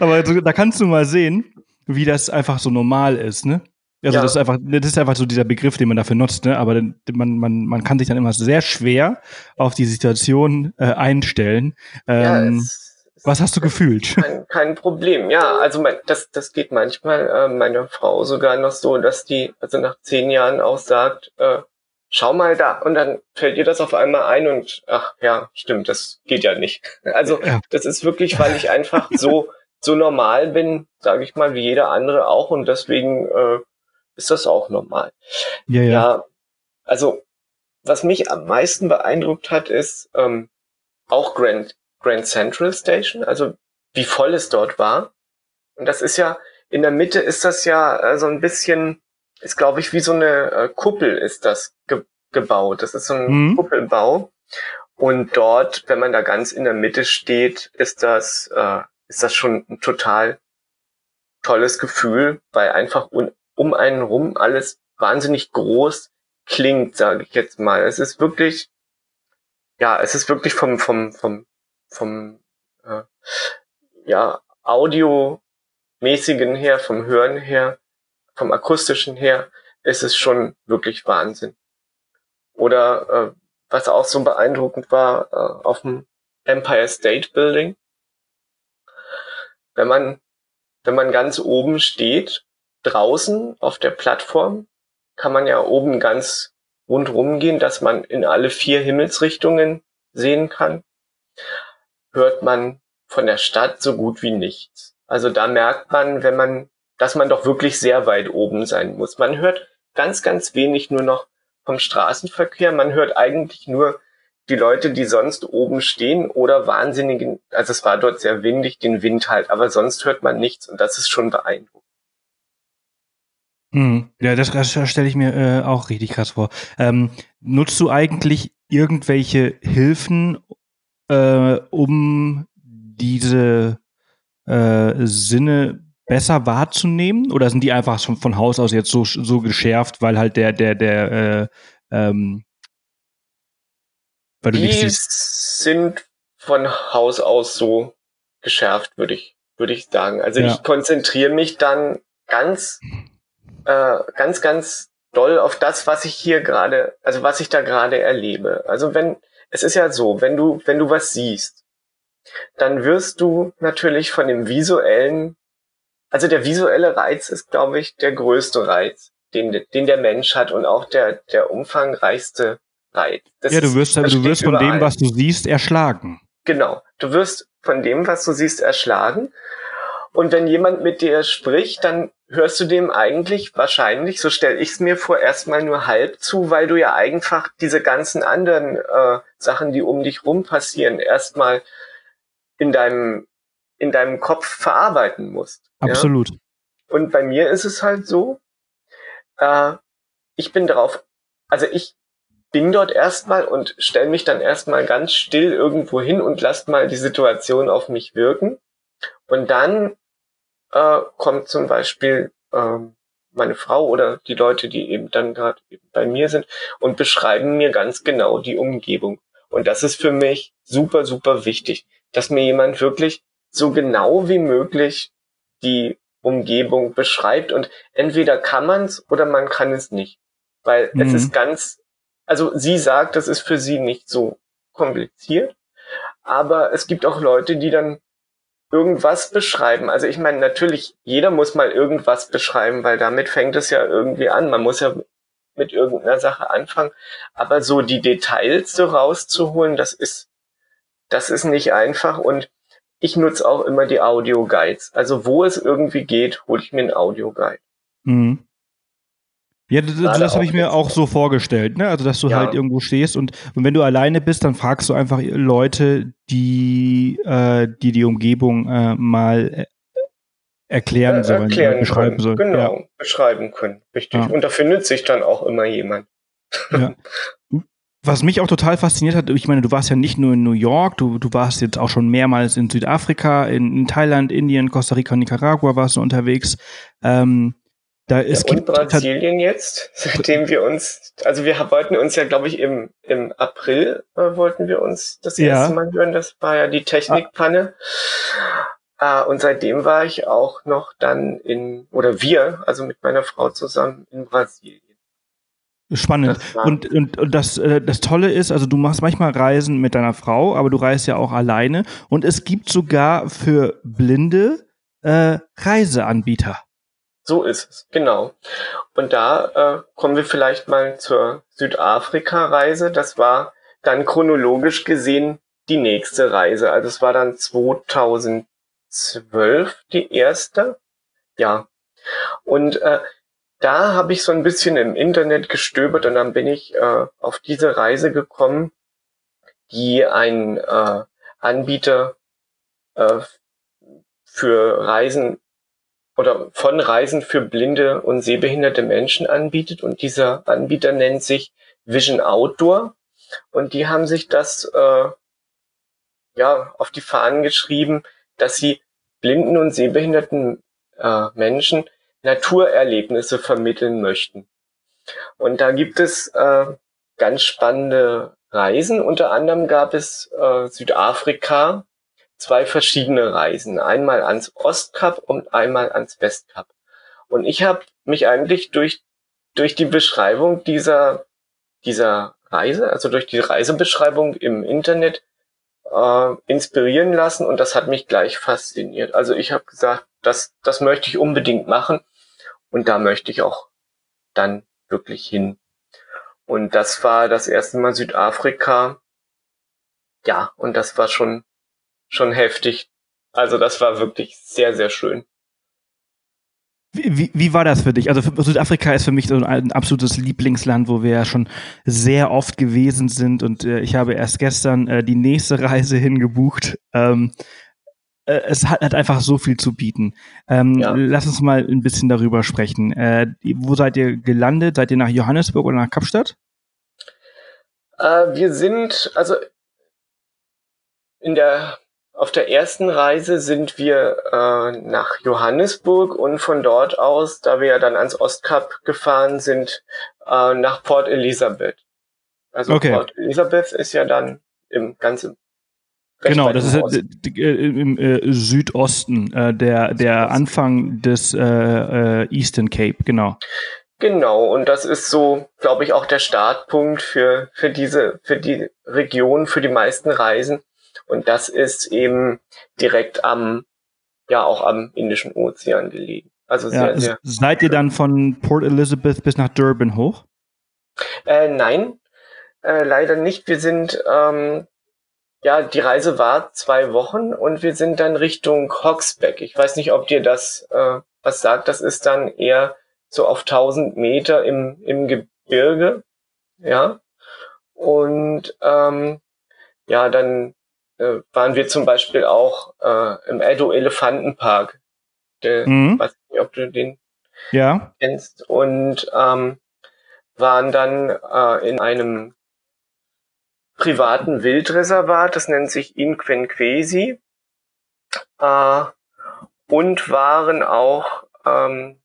[SPEAKER 1] Aber da kannst du mal sehen, wie das einfach so normal ist, ne? Also ja. das ist einfach, das ist einfach so dieser Begriff, den man dafür nutzt, ne? Aber man, man, man kann sich dann immer sehr schwer auf die Situation äh, einstellen. Ähm, ja, was hast du gefühlt?
[SPEAKER 2] Kein, kein Problem. Ja, also mein, das, das geht manchmal äh, meiner Frau sogar noch so, dass die also nach zehn Jahren auch sagt, äh, schau mal da. Und dann fällt ihr das auf einmal ein und ach ja, stimmt, das geht ja nicht. Also ja. das ist wirklich, weil ich einfach so so normal bin, sage ich mal, wie jeder andere auch und deswegen äh, ist das auch normal.
[SPEAKER 1] Ja, ja. ja
[SPEAKER 2] also was mich am meisten beeindruckt hat, ist ähm, auch Grand, Grand Central Station, also wie voll es dort war. Und das ist ja, in der Mitte ist das ja äh, so ein bisschen, ist glaube ich wie so eine äh, Kuppel ist das gebaut. Das ist so ein mhm. Kuppelbau. Und dort, wenn man da ganz in der Mitte steht, ist das, äh, ist das schon ein total tolles Gefühl, weil einfach um einen rum alles wahnsinnig groß klingt, sage ich jetzt mal. Es ist wirklich, ja, es ist wirklich vom vom vom vom äh, ja audiomäßigen her, vom Hören her, vom akustischen her, ist es schon wirklich Wahnsinn. Oder äh, was auch so beeindruckend war äh, auf dem Empire State Building, wenn man wenn man ganz oben steht draußen auf der Plattform kann man ja oben ganz rundrum gehen, dass man in alle vier Himmelsrichtungen sehen kann, hört man von der Stadt so gut wie nichts. Also da merkt man, wenn man, dass man doch wirklich sehr weit oben sein muss. Man hört ganz, ganz wenig nur noch vom Straßenverkehr. Man hört eigentlich nur die Leute, die sonst oben stehen oder wahnsinnigen, also es war dort sehr windig, den Wind halt, aber sonst hört man nichts und das ist schon beeindruckend.
[SPEAKER 1] Hm. Ja, das, das stelle ich mir äh, auch richtig krass vor. Ähm, nutzt du eigentlich irgendwelche Hilfen, äh, um diese äh, Sinne besser wahrzunehmen? Oder sind die einfach schon von Haus aus jetzt so, so geschärft, weil halt der, der, der, äh, ähm,
[SPEAKER 2] weil du die sind von Haus aus so geschärft, würde ich, würde ich sagen. Also ja. ich konzentriere mich dann ganz äh, ganz, ganz doll auf das, was ich hier gerade, also was ich da gerade erlebe. Also wenn, es ist ja so, wenn du, wenn du was siehst, dann wirst du natürlich von dem visuellen, also der visuelle Reiz ist, glaube ich, der größte Reiz, den, den der Mensch hat und auch der, der umfangreichste Reiz.
[SPEAKER 1] Das ja, du wirst, ist, du wirst von überall. dem, was du siehst, erschlagen.
[SPEAKER 2] Genau. Du wirst von dem, was du siehst, erschlagen. Und wenn jemand mit dir spricht, dann hörst du dem eigentlich wahrscheinlich, so stelle ich es mir vor, erstmal nur halb zu, weil du ja einfach diese ganzen anderen äh, Sachen, die um dich rum passieren, erstmal in deinem in deinem Kopf verarbeiten musst.
[SPEAKER 1] Absolut.
[SPEAKER 2] Ja? Und bei mir ist es halt so, äh, ich bin darauf, also ich bin dort erstmal und stelle mich dann erstmal ganz still irgendwo hin und lass mal die Situation auf mich wirken. Und dann äh, kommt zum Beispiel ähm, meine Frau oder die Leute, die eben dann gerade bei mir sind und beschreiben mir ganz genau die Umgebung. Und das ist für mich super, super wichtig, dass mir jemand wirklich so genau wie möglich die Umgebung beschreibt und entweder kann man es oder man kann es nicht. Weil mhm. es ist ganz, also sie sagt, das ist für sie nicht so kompliziert, aber es gibt auch Leute, die dann irgendwas beschreiben. Also ich meine, natürlich, jeder muss mal irgendwas beschreiben, weil damit fängt es ja irgendwie an. Man muss ja mit irgendeiner Sache anfangen. Aber so die Details so rauszuholen, das ist, das ist nicht einfach. Und ich nutze auch immer die Audio-Guides. Also wo es irgendwie geht, hole ich mir einen Audio-Guide. Mhm.
[SPEAKER 1] Ja, das, das habe ich mir auch so vorgestellt, ne? Also, dass du ja. halt irgendwo stehst und, und wenn du alleine bist, dann fragst du einfach Leute, die äh, die, die Umgebung äh, mal äh, erklären sollen,
[SPEAKER 2] erklären
[SPEAKER 1] beschreiben
[SPEAKER 2] sollen. Genau, ja. beschreiben können. Richtig. Ja. Und da findet sich dann auch immer jemand.
[SPEAKER 1] Ja. Was mich auch total fasziniert hat, ich meine, du warst ja nicht nur in New York, du, du warst jetzt auch schon mehrmals in Südafrika, in, in Thailand, Indien, Costa Rica, Nicaragua warst du unterwegs. Ähm,
[SPEAKER 2] Da ist ja, und Brasilien jetzt, seitdem wir uns, also wir wollten uns ja, glaube ich, im, im April äh, wollten wir uns das ja. erste Mal hören. Das war ja die Technikpanne. Ah. Äh, und seitdem war ich auch noch dann in, oder wir, also mit meiner Frau zusammen in Brasilien.
[SPEAKER 1] Spannend. Und, und, und das, äh, das Tolle ist, also du machst manchmal Reisen mit deiner Frau, aber du reist ja auch alleine. Und es gibt sogar für Blinde äh, Reiseanbieter.
[SPEAKER 2] So ist es, genau. Und da äh, kommen wir vielleicht mal zur Südafrika-Reise. Das war dann chronologisch gesehen die nächste Reise. Also es war dann 2012 die erste. Ja. Und äh, da habe ich so ein bisschen im Internet gestöbert und dann bin ich äh, auf diese Reise gekommen, die ein äh, Anbieter äh, für Reisen oder von Reisen für blinde und sehbehinderte Menschen anbietet. Und dieser Anbieter nennt sich Vision Outdoor. Und die haben sich das äh, ja auf die Fahnen geschrieben, dass sie blinden und sehbehinderten äh, Menschen Naturerlebnisse vermitteln möchten. Und da gibt es äh, ganz spannende Reisen. Unter anderem gab es äh, Südafrika, zwei verschiedene Reisen. Einmal ans Ostkap und einmal ans Westkap. Und ich habe mich eigentlich durch, durch die Beschreibung dieser, dieser Reise, also durch die Reisebeschreibung im Internet, äh, inspirieren lassen und das hat mich gleich fasziniert. Also ich habe gesagt, das, das möchte ich unbedingt machen und da möchte ich auch dann wirklich hin. Und das war das erste Mal Südafrika. Ja, und das war schon schon heftig. Also das war wirklich sehr, sehr schön.
[SPEAKER 1] Wie, wie, war das für dich? Also Südafrika ist für mich so ein absolutes Lieblingsland, wo wir ja schon sehr oft gewesen sind und äh, ich habe erst gestern äh, die nächste Reise hingebucht. Ähm, äh, es hat, hat, einfach so viel zu bieten. Ähm, ja. Lass uns mal ein bisschen darüber sprechen. Äh, wo seid ihr gelandet? Seid ihr nach Johannesburg oder nach Kapstadt?
[SPEAKER 2] Äh, wir sind, also in der auf der ersten Reise sind wir äh, nach Johannesburg und von dort aus, da wir ja dann ans Ostkap gefahren sind, äh, nach Port Elizabeth. Also okay. Port Elizabeth ist ja dann im ganzen
[SPEAKER 1] Genau, das ist äh, im äh, Südosten, äh, der, der Anfang des äh, äh, Eastern Cape, genau.
[SPEAKER 2] Genau, und das ist so, glaube ich, auch der Startpunkt für, für diese, für die Region, für die meisten Reisen. Und das ist eben direkt am, ja, auch am Indischen Ozean gelegen. Also
[SPEAKER 1] sehr, ja, sehr. Seid ihr dann von Port Elizabeth bis nach Durban hoch?
[SPEAKER 2] Äh, nein, äh, leider nicht. Wir sind, ähm, ja, die Reise war zwei Wochen und wir sind dann Richtung Hogsback. Ich weiß nicht, ob dir das äh, was sagt. Das ist dann eher so auf 1000 Meter im, im Gebirge, ja. Und ähm, ja, dann äh, waren wir zum Beispiel auch äh, im Edo Elefantenpark. Der, mhm. weiß nicht, ob du den ja. kennst. Und ähm, waren dann äh, in einem privaten Wildreservat, das nennt sich Inquenquesi, äh, und waren auch ähm,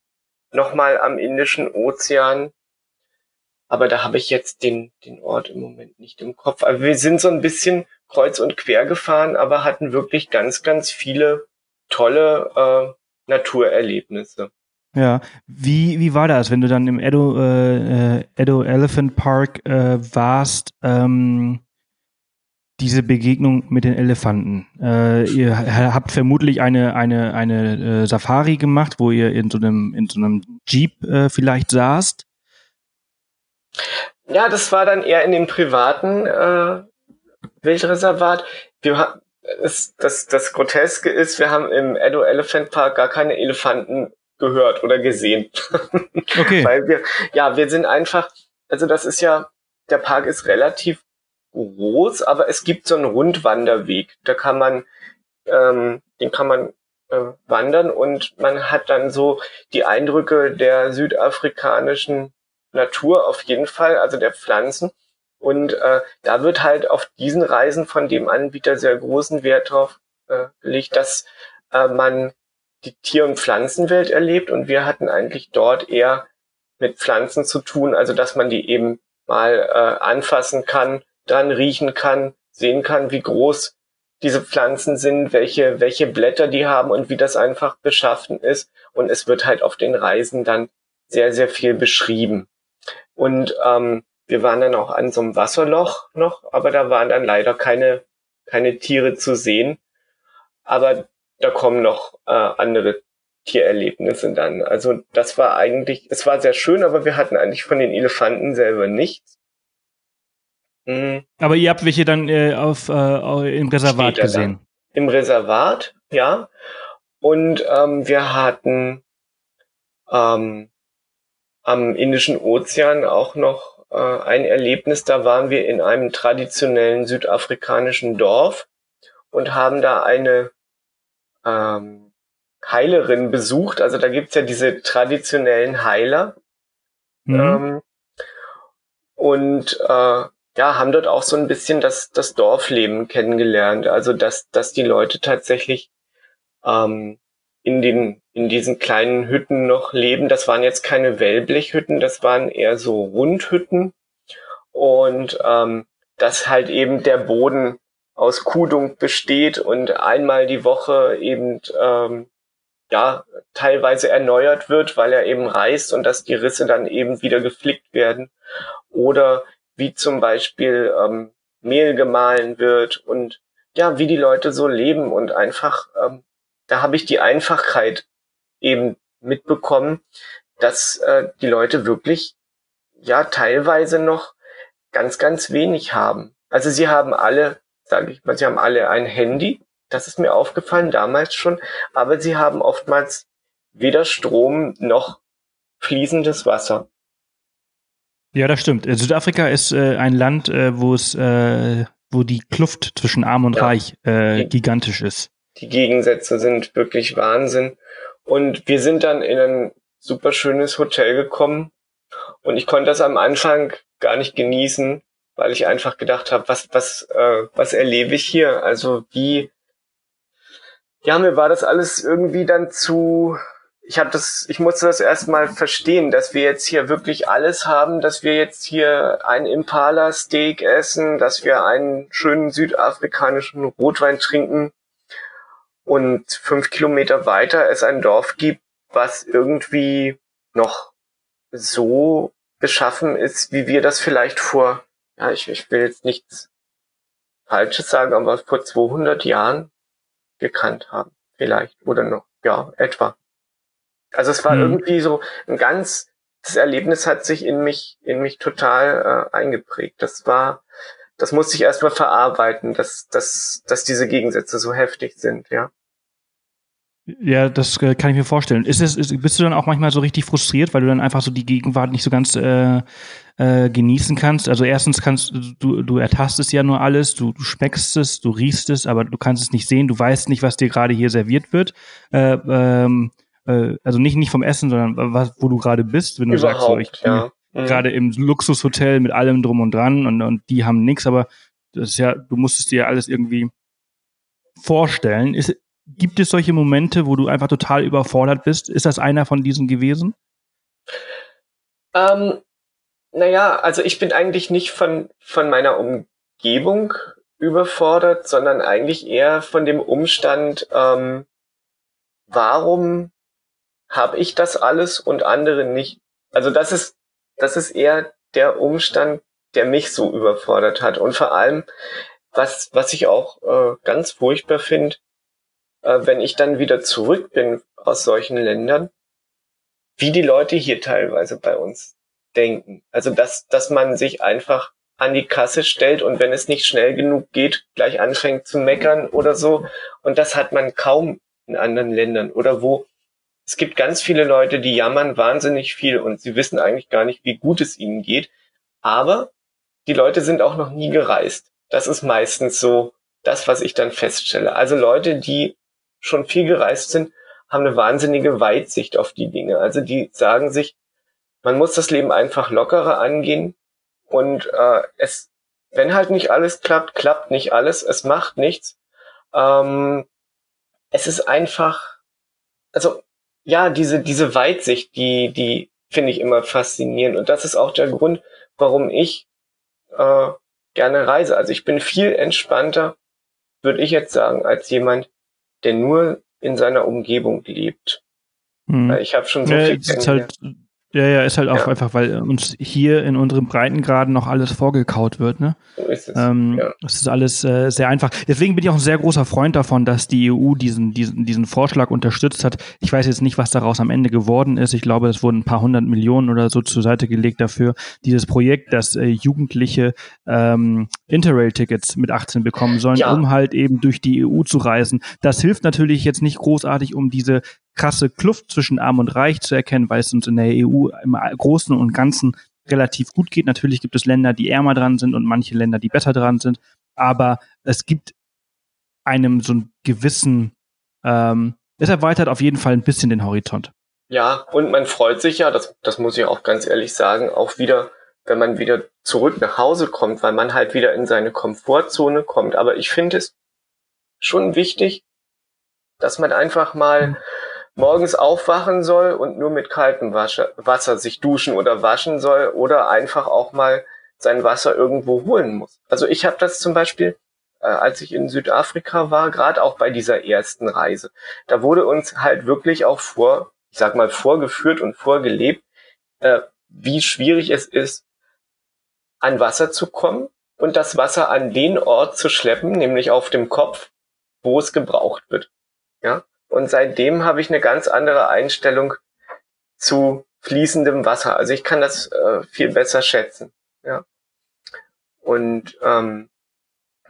[SPEAKER 2] nochmal am Indischen Ozean. Aber da habe ich jetzt den, den Ort im Moment nicht im Kopf. Aber wir sind so ein bisschen kreuz und quer gefahren, aber hatten wirklich ganz, ganz viele tolle äh, Naturerlebnisse.
[SPEAKER 1] Ja, wie, wie war das, wenn du dann im Edo, äh, äh, Edo Elephant Park äh, warst, ähm, diese Begegnung mit den Elefanten? Äh, ihr habt vermutlich eine, eine, eine äh, Safari gemacht, wo ihr in so einem, in so einem Jeep äh, vielleicht saßt.
[SPEAKER 2] Ja, das war dann eher in dem privaten äh, Wildreservat. Wir, es, das, das Groteske ist, wir haben im Edo Elephant Park gar keine Elefanten gehört oder gesehen. Okay. Weil wir, ja, wir sind einfach, also das ist ja, der Park ist relativ groß, aber es gibt so einen Rundwanderweg. Da kann man, ähm, den kann man äh, wandern und man hat dann so die Eindrücke der südafrikanischen Natur auf jeden Fall, also der Pflanzen. Und äh, da wird halt auf diesen Reisen von dem Anbieter sehr großen Wert drauf äh, gelegt, dass äh, man die Tier- und Pflanzenwelt erlebt und wir hatten eigentlich dort eher mit Pflanzen zu tun, also dass man die eben mal äh, anfassen kann, dran riechen kann, sehen kann, wie groß diese Pflanzen sind, welche, welche Blätter die haben und wie das einfach beschaffen ist. Und es wird halt auf den Reisen dann sehr, sehr viel beschrieben. Und ähm, wir waren dann auch an so einem Wasserloch noch, aber da waren dann leider keine, keine Tiere zu sehen. Aber da kommen noch äh, andere Tiererlebnisse dann. Also das war eigentlich, es war sehr schön, aber wir hatten eigentlich von den Elefanten selber nichts.
[SPEAKER 1] Mhm. Aber ihr habt welche dann äh, auf, äh, im Reservat gesehen?
[SPEAKER 2] Im Reservat, ja. Und ähm, wir hatten ähm, am Indischen Ozean auch noch äh, ein Erlebnis. Da waren wir in einem traditionellen südafrikanischen Dorf und haben da eine ähm, Heilerin besucht. Also da gibt's ja diese traditionellen Heiler. Mhm. Ähm, und äh, ja, haben dort auch so ein bisschen das, das Dorfleben kennengelernt. Also dass, dass die Leute tatsächlich ähm, in den in diesen kleinen Hütten noch leben. Das waren jetzt keine Wellblechhütten, das waren eher so Rundhütten und ähm, dass halt eben der Boden aus Kudung besteht und einmal die Woche eben ähm, ja teilweise erneuert wird, weil er eben reißt und dass die Risse dann eben wieder geflickt werden oder wie zum Beispiel ähm, Mehl gemahlen wird und ja, wie die Leute so leben und einfach, ähm, da habe ich die Einfachheit eben mitbekommen, dass äh, die Leute wirklich ja teilweise noch ganz, ganz wenig haben. Also sie haben alle sage ich mal, sie haben alle ein Handy. Das ist mir aufgefallen damals schon. Aber sie haben oftmals weder Strom noch fließendes Wasser.
[SPEAKER 1] Ja, das stimmt. Äh, Südafrika ist äh, ein Land, äh, wo es, äh, wo die Kluft zwischen Arm und ja. Reich äh, gigantisch ist.
[SPEAKER 2] Die Gegensätze sind wirklich Wahnsinn. Und wir sind dann in ein super schönes Hotel gekommen. Und ich konnte das am Anfang gar nicht genießen, weil ich einfach gedacht habe, was, was, äh, was erlebe ich hier? Also wie, ja, mir war das alles irgendwie dann zu, ich habe das, ich musste das erstmal verstehen, dass wir jetzt hier wirklich alles haben, dass wir jetzt hier ein Impala Steak essen, dass wir einen schönen südafrikanischen Rotwein trinken und fünf Kilometer weiter es ein Dorf gibt, was irgendwie noch so beschaffen ist, wie wir das vielleicht vor ja, ich, ich will jetzt nichts Falsches sagen, aber vor 200 Jahren gekannt haben. Vielleicht. Oder noch, ja, etwa. Also es war hm. irgendwie so ein ganz, das Erlebnis hat sich in mich, in mich total äh, eingeprägt. Das war, das musste ich erstmal verarbeiten, dass, dass, dass diese Gegensätze so heftig sind, ja.
[SPEAKER 1] Ja, das äh, kann ich mir vorstellen. Ist es, ist, bist du dann auch manchmal so richtig frustriert, weil du dann einfach so die Gegenwart nicht so ganz äh, äh, genießen kannst? Also erstens kannst du, du ertastest ja nur alles, du, du schmeckst es, du riechst es, aber du kannst es nicht sehen, du weißt nicht, was dir gerade hier serviert wird. Äh, ähm, äh, also nicht, nicht vom Essen, sondern was, wo du gerade bist, wenn du Überhaupt, sagst, so, ich bin ja. Mhm. gerade im Luxushotel mit allem drum und dran und, und die haben nichts, aber das ist ja, du musstest dir alles irgendwie vorstellen. Ist, Gibt es solche Momente, wo du einfach total überfordert bist? Ist das einer von diesen gewesen?
[SPEAKER 2] Ähm, naja, also ich bin eigentlich nicht von, von meiner Umgebung überfordert, sondern eigentlich eher von dem Umstand, ähm, warum habe ich das alles und andere nicht? Also das ist, das ist eher der Umstand, der mich so überfordert hat. Und vor allem, was, was ich auch äh, ganz furchtbar finde, äh, wenn ich dann wieder zurück bin aus solchen Ländern, wie die Leute hier teilweise bei uns denken. Also dass, dass man sich einfach an die Kasse stellt und wenn es nicht schnell genug geht, gleich anfängt zu meckern oder so. Und das hat man kaum in anderen Ländern oder wo es gibt ganz viele Leute, die jammern wahnsinnig viel und sie wissen eigentlich gar nicht, wie gut es ihnen geht. Aber die Leute sind auch noch nie gereist. Das ist meistens so das, was ich dann feststelle. Also Leute, die schon viel gereist sind, haben eine wahnsinnige Weitsicht auf die Dinge. Also die sagen sich, man muss das Leben einfach lockerer angehen und äh, es, wenn halt nicht alles klappt, klappt nicht alles, es macht nichts. Ähm, es ist einfach, also ja, diese, diese Weitsicht, die, die finde ich immer faszinierend. Und das ist auch der Grund, warum ich äh, gerne reise. Also ich bin viel entspannter, würde ich jetzt sagen, als jemand, der nur in seiner Umgebung lebt. Hm. Ich habe schon so
[SPEAKER 1] ja, viel halt, ja, ja, ist halt auch ja. einfach, weil uns hier in unseren Breitengraden noch alles vorgekaut wird, ne? So ist es. Ähm, ja. Das ist alles äh, sehr einfach. Deswegen bin ich auch ein sehr großer Freund davon, dass die EU diesen, diesen, diesen Vorschlag unterstützt hat. Ich weiß jetzt nicht, was daraus am Ende geworden ist. Ich glaube, es wurden ein paar hundert Millionen oder so zur Seite gelegt dafür. Dieses Projekt, dass äh, Jugendliche ähm, Interrail-Tickets mit 18 bekommen sollen, ja. um halt eben durch die EU zu reisen. Das hilft natürlich jetzt nicht großartig, um diese krasse Kluft zwischen Arm und Reich zu erkennen, weil es uns in der EU im Großen und Ganzen relativ gut geht. Natürlich gibt es Länder, die ärmer dran sind und manche Länder, die besser dran sind. Aber es gibt einem so einen gewissen, ähm, es erweitert auf jeden Fall ein bisschen den Horizont.
[SPEAKER 2] Ja, und man freut sich ja, das, das muss ich auch ganz ehrlich sagen, auch wieder, wenn man wieder zurück nach Hause kommt, weil man halt wieder in seine Komfortzone kommt. Aber ich finde es schon wichtig, dass man einfach mal mhm morgens aufwachen soll und nur mit kaltem Wasser sich duschen oder waschen soll oder einfach auch mal sein Wasser irgendwo holen muss. Also ich habe das zum Beispiel, äh, als ich in Südafrika war, gerade auch bei dieser ersten Reise. Da wurde uns halt wirklich auch vor, ich sag mal, vorgeführt und vorgelebt, äh, wie schwierig es ist, an Wasser zu kommen und das Wasser an den Ort zu schleppen, nämlich auf dem Kopf, wo es gebraucht wird. Ja, und seitdem habe ich eine ganz andere Einstellung zu fließendem Wasser. Also ich kann das äh, viel besser schätzen. Ja. Und ähm,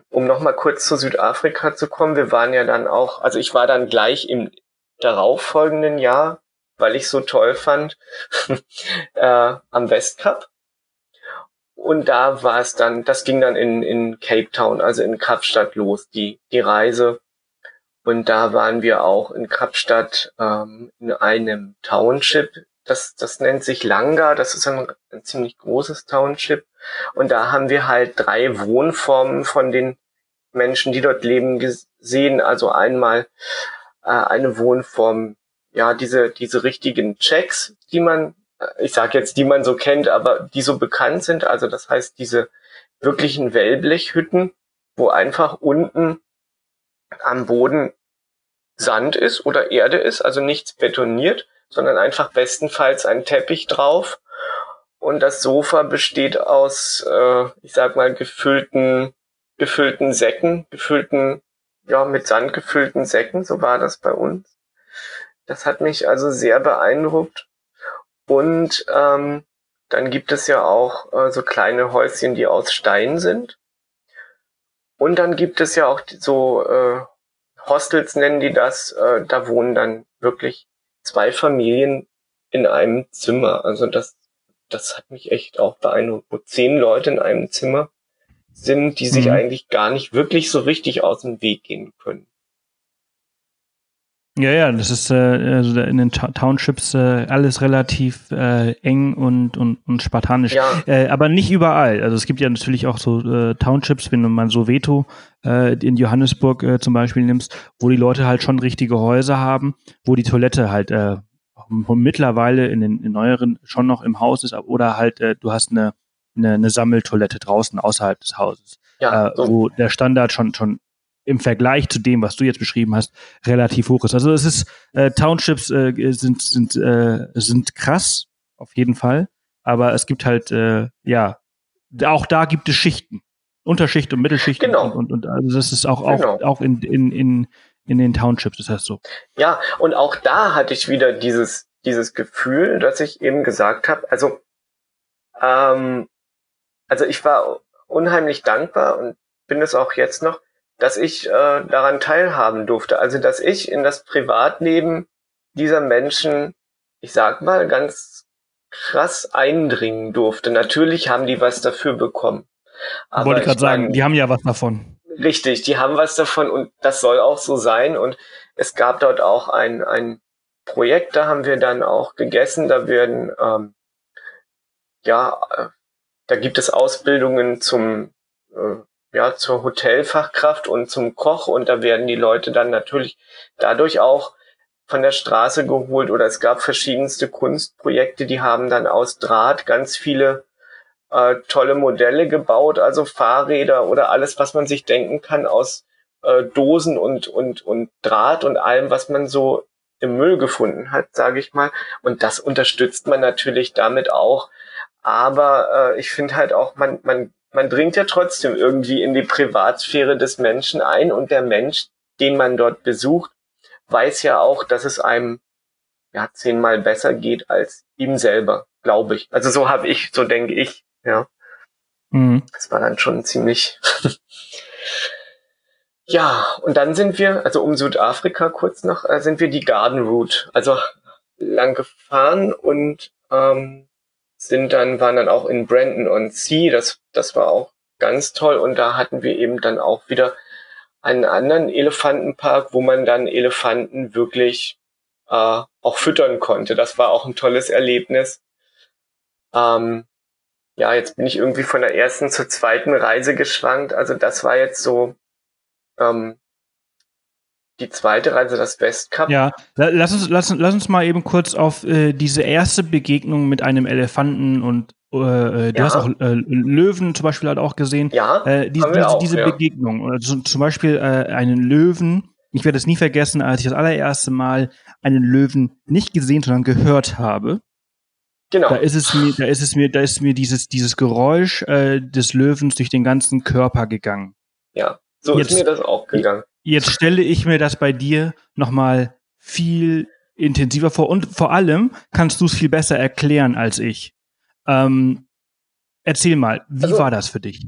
[SPEAKER 2] um nochmal kurz zu Südafrika zu kommen, wir waren ja dann auch, also ich war dann gleich im darauffolgenden Jahr, weil ich so toll fand, äh, am Westcup. Und da war es dann, das ging dann in, in Cape Town, also in Kapstadt los, die, die Reise. Und da waren wir auch in Kapstadt ähm, in einem Township. Das, das nennt sich Langa. Das ist ein, ein ziemlich großes Township. Und da haben wir halt drei Wohnformen von den Menschen, die dort leben, gesehen. Also einmal äh, eine Wohnform, ja, diese, diese richtigen Checks, die man, ich sag jetzt, die man so kennt, aber die so bekannt sind. Also das heißt, diese wirklichen Wellblechhütten, wo einfach unten am Boden Sand ist oder Erde ist, also nichts betoniert, sondern einfach bestenfalls ein Teppich drauf. Und das Sofa besteht aus, äh, ich sag mal, gefüllten, gefüllten Säcken, gefüllten, ja, mit Sand gefüllten Säcken, so war das bei uns. Das hat mich also sehr beeindruckt. Und ähm, dann gibt es ja auch äh, so kleine Häuschen, die aus Stein sind. Und dann gibt es ja auch so äh, Hostels nennen die das. Äh, da wohnen dann wirklich zwei Familien in einem Zimmer. Also das, das hat mich echt auch beeindruckt, wo zehn Leute in einem Zimmer sind, die sich mhm. eigentlich gar nicht wirklich so richtig aus dem Weg gehen können.
[SPEAKER 1] Ja, ja, das ist äh, also in den Townships äh, alles relativ äh, eng und, und, und spartanisch. Ja. Äh, aber nicht überall. Also es gibt ja natürlich auch so äh, Townships, wenn du mal Soweto äh, in Johannesburg äh, zum Beispiel nimmst, wo die Leute halt schon richtige Häuser haben, wo die Toilette halt äh, mittlerweile in den in neueren schon noch im Haus ist, oder halt äh, du hast eine, eine, eine Sammeltoilette draußen außerhalb des Hauses. Ja, äh, so. wo der Standard schon schon im Vergleich zu dem, was du jetzt beschrieben hast, relativ hoch ist. Also es ist äh, Townships äh, sind sind äh, sind krass auf jeden Fall, aber es gibt halt äh, ja auch da gibt es Schichten, Unterschicht und Mittelschicht
[SPEAKER 2] genau.
[SPEAKER 1] und, und, und also das ist auch genau. auch, auch in, in in in den Townships ist das so.
[SPEAKER 2] Ja, und auch da hatte ich wieder dieses dieses Gefühl, dass ich eben gesagt habe, also ähm, also ich war unheimlich dankbar und bin es auch jetzt noch, dass ich äh, daran teilhaben durfte. Also dass ich in das Privatleben dieser Menschen, ich sag mal, ganz krass eindringen durfte. Natürlich haben die was dafür bekommen.
[SPEAKER 1] Aber Wollte gerade sagen, die haben ja was davon.
[SPEAKER 2] Richtig, die haben was davon und das soll auch so sein. Und es gab dort auch ein, ein Projekt, da haben wir dann auch gegessen. Da werden, ähm, ja, äh, da gibt es Ausbildungen zum äh, ja, zur Hotelfachkraft und zum Koch und da werden die Leute dann natürlich dadurch auch von der Straße geholt oder es gab verschiedenste Kunstprojekte, die haben dann aus Draht ganz viele äh, tolle Modelle gebaut, also Fahrräder oder alles, was man sich denken kann aus äh, Dosen und, und, und Draht und allem, was man so im Müll gefunden hat, sage ich mal. Und das unterstützt man natürlich damit auch. Aber äh, ich finde halt auch, man, man, man dringt ja trotzdem irgendwie in die Privatsphäre des Menschen ein und der Mensch, den man dort besucht, weiß ja auch, dass es einem ja zehnmal besser geht als ihm selber, glaube ich. Also so habe ich, so denke ich, ja. Mhm. Das war dann schon ziemlich. ja, und dann sind wir, also um Südafrika kurz noch, äh, sind wir die Garden Route, also lang gefahren und ähm, sind dann, waren dann auch in Brandon on Sea, das, das war auch ganz toll und da hatten wir eben dann auch wieder einen anderen Elefantenpark, wo man dann Elefanten wirklich äh, auch füttern konnte. Das war auch ein tolles Erlebnis. Ähm, ja, jetzt bin ich irgendwie von der ersten zur zweiten Reise geschwankt. Also das war jetzt so ähm, die zweite Reise, das Westcup.
[SPEAKER 1] Ja, lass uns, lass, lass uns mal eben kurz auf äh, diese erste Begegnung mit einem Elefanten und äh, äh du ja. hast auch äh, Löwen zum Beispiel halt auch gesehen.
[SPEAKER 2] Ja,
[SPEAKER 1] äh, die, diese, auch, diese ja. Begegnung. Also, zum Beispiel äh, einen Löwen. Ich werde es nie vergessen, als ich das allererste Mal einen Löwen nicht gesehen, sondern gehört habe. Genau. Da ist es mir, da ist es mir, da ist mir dieses, dieses Geräusch äh, des Löwens durch den ganzen Körper gegangen.
[SPEAKER 2] Ja, so jetzt, ist mir das auch gegangen.
[SPEAKER 1] Jetzt stelle ich mir das bei dir nochmal viel intensiver vor und vor allem kannst du es viel besser erklären als ich. Ähm, erzähl mal, wie also, war das für dich?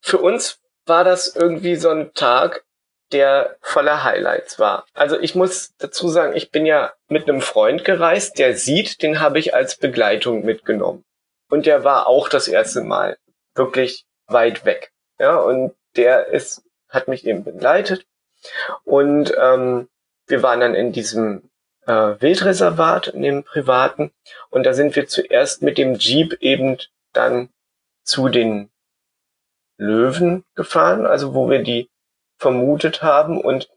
[SPEAKER 2] Für uns war das irgendwie so ein Tag, der voller Highlights war. Also ich muss dazu sagen, ich bin ja mit einem Freund gereist, der sieht, den habe ich als Begleitung mitgenommen. Und der war auch das erste Mal wirklich weit weg. Ja, und der ist, hat mich eben begleitet. Und ähm, wir waren dann in diesem äh, Wildreservat, in dem privaten. Und da sind wir zuerst mit dem Jeep eben dann zu den Löwen gefahren, also wo wir die vermutet haben und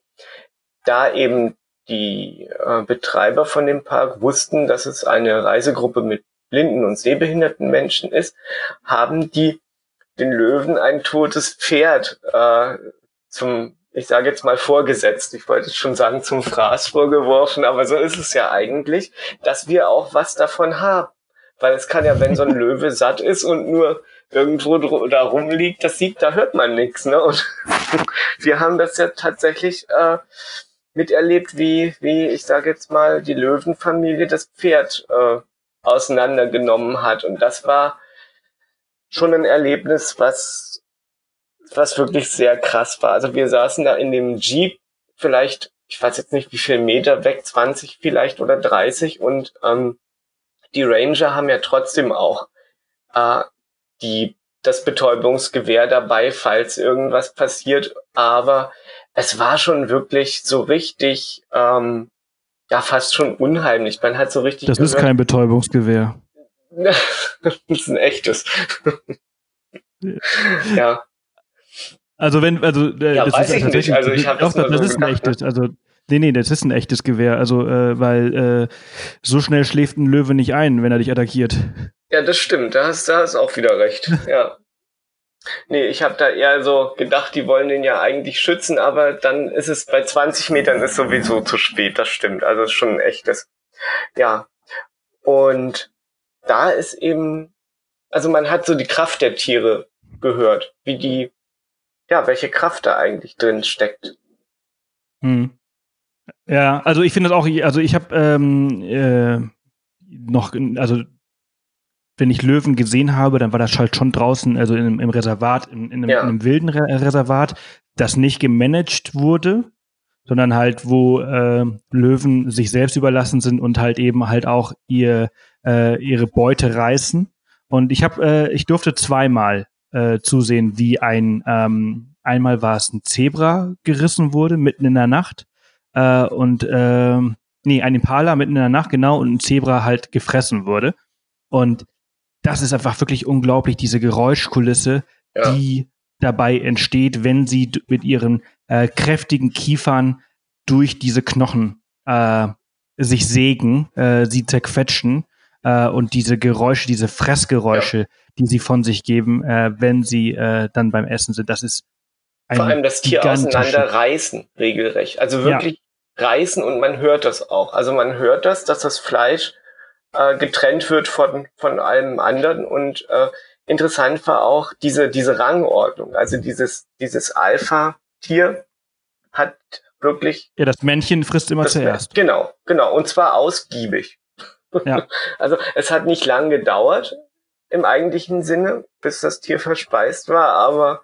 [SPEAKER 2] da eben die äh, Betreiber von dem Park wussten, dass es eine Reisegruppe mit blinden und sehbehinderten Menschen ist, haben die den Löwen ein totes Pferd äh, zum, ich sage jetzt mal vorgesetzt, ich wollte schon sagen zum Fraß vorgeworfen, aber so ist es ja eigentlich, dass wir auch was davon haben. Weil es kann ja, wenn so ein Löwe satt ist und nur irgendwo da rumliegt, das sieht, da hört man nichts. Ne? Und wir haben das ja tatsächlich äh, miterlebt, wie, wie ich sage jetzt mal, die Löwenfamilie das Pferd äh, auseinandergenommen hat. Und das war schon ein Erlebnis, was, was wirklich sehr krass war. Also wir saßen da in dem Jeep, vielleicht, ich weiß jetzt nicht wie viel Meter weg, 20 vielleicht oder 30 und ähm, die Ranger haben ja trotzdem auch äh, die, das Betäubungsgewehr dabei, falls irgendwas passiert. Aber es war schon wirklich so richtig, ähm, ja, fast schon unheimlich. Man hat so richtig.
[SPEAKER 1] Das gehört, ist kein Betäubungsgewehr.
[SPEAKER 2] das ist ein echtes. ja.
[SPEAKER 1] Also wenn, also
[SPEAKER 2] äh, ja, das weiß ist ich tatsächlich, nicht. Also ich habe das,
[SPEAKER 1] das, das ist ein echtes. Also Nee, nee, das ist ein echtes Gewehr. Also, äh, weil äh, so schnell schläft ein Löwe nicht ein, wenn er dich attackiert.
[SPEAKER 2] Ja, das stimmt. Da hast du hast auch wieder recht. Ja. Nee, ich habe da eher so gedacht, die wollen den ja eigentlich schützen, aber dann ist es bei 20 Metern ist sowieso zu spät. Das stimmt. Also ist schon ein echtes. Ja. Und da ist eben, also man hat so die Kraft der Tiere gehört, wie die, ja, welche Kraft da eigentlich drin steckt.
[SPEAKER 1] Hm. Ja, also ich finde das auch, also ich habe ähm, äh, noch, also wenn ich Löwen gesehen habe, dann war das halt schon draußen, also im, im Reservat, in, in, einem, ja. in, einem, wilden Re Reservat, das nicht gemanagt wurde, sondern halt, wo äh, Löwen sich selbst überlassen sind und halt eben halt auch ihr, äh, ihre Beute reißen. Und ich habe, äh, ich durfte zweimal äh, zusehen, wie ein, ähm, einmal war es ein Zebra gerissen wurde, mitten in der Nacht äh, und äh, nee, ein Impala mitten in der Nacht, genau, und ein Zebra halt gefressen wurde. Und das ist einfach wirklich unglaublich, diese Geräuschkulisse, ja. die dabei entsteht, wenn sie mit ihren äh, kräftigen Kiefern durch diese Knochen äh, sich sägen, äh, sie zerquetschen äh, und diese Geräusche, diese Fressgeräusche, ja. Die sie von sich geben, äh, wenn sie äh, dann beim Essen sind. Das ist
[SPEAKER 2] vor allem das Tier auseinanderreißen, regelrecht. Also wirklich ja. reißen und man hört das auch. Also man hört das, dass das Fleisch äh, getrennt wird von, von allem anderen und äh, interessant war auch diese, diese Rangordnung. Also dieses, dieses Alpha-Tier hat wirklich.
[SPEAKER 1] Ja, das Männchen frisst immer zuerst.
[SPEAKER 2] Genau, genau. Und zwar ausgiebig. Ja. Also es hat nicht lang gedauert im eigentlichen Sinne, bis das Tier verspeist war, aber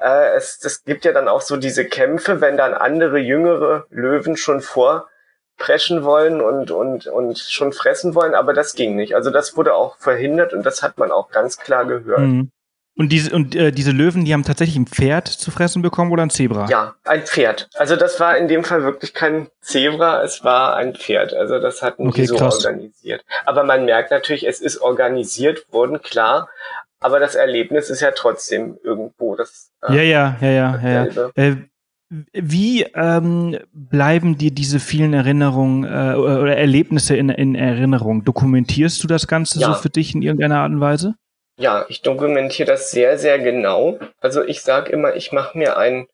[SPEAKER 2] äh, es, es gibt ja dann auch so diese Kämpfe, wenn dann andere jüngere Löwen schon vorpreschen wollen und, und, und schon fressen wollen, aber das ging nicht. Also das wurde auch verhindert und das hat man auch ganz klar gehört. Mhm.
[SPEAKER 1] Und diese, und äh, diese Löwen, die haben tatsächlich ein Pferd zu fressen bekommen oder ein Zebra?
[SPEAKER 2] Ja, ein Pferd. Also das war in dem Fall wirklich kein Zebra, es war ein Pferd. Also das hatten okay, die so krass. organisiert. Aber man merkt natürlich, es ist organisiert worden, klar. Aber das Erlebnis ist ja trotzdem irgendwo das.
[SPEAKER 1] Äh, ja, ja, ja, ja, ja. ja. Äh, wie ähm, bleiben dir diese vielen Erinnerungen äh, oder Erlebnisse in, in Erinnerung? Dokumentierst du das Ganze ja. so für dich in irgendeiner Art und Weise?
[SPEAKER 2] Ja, ich dokumentiere das sehr, sehr genau. Also ich sage immer, ich mache mir ein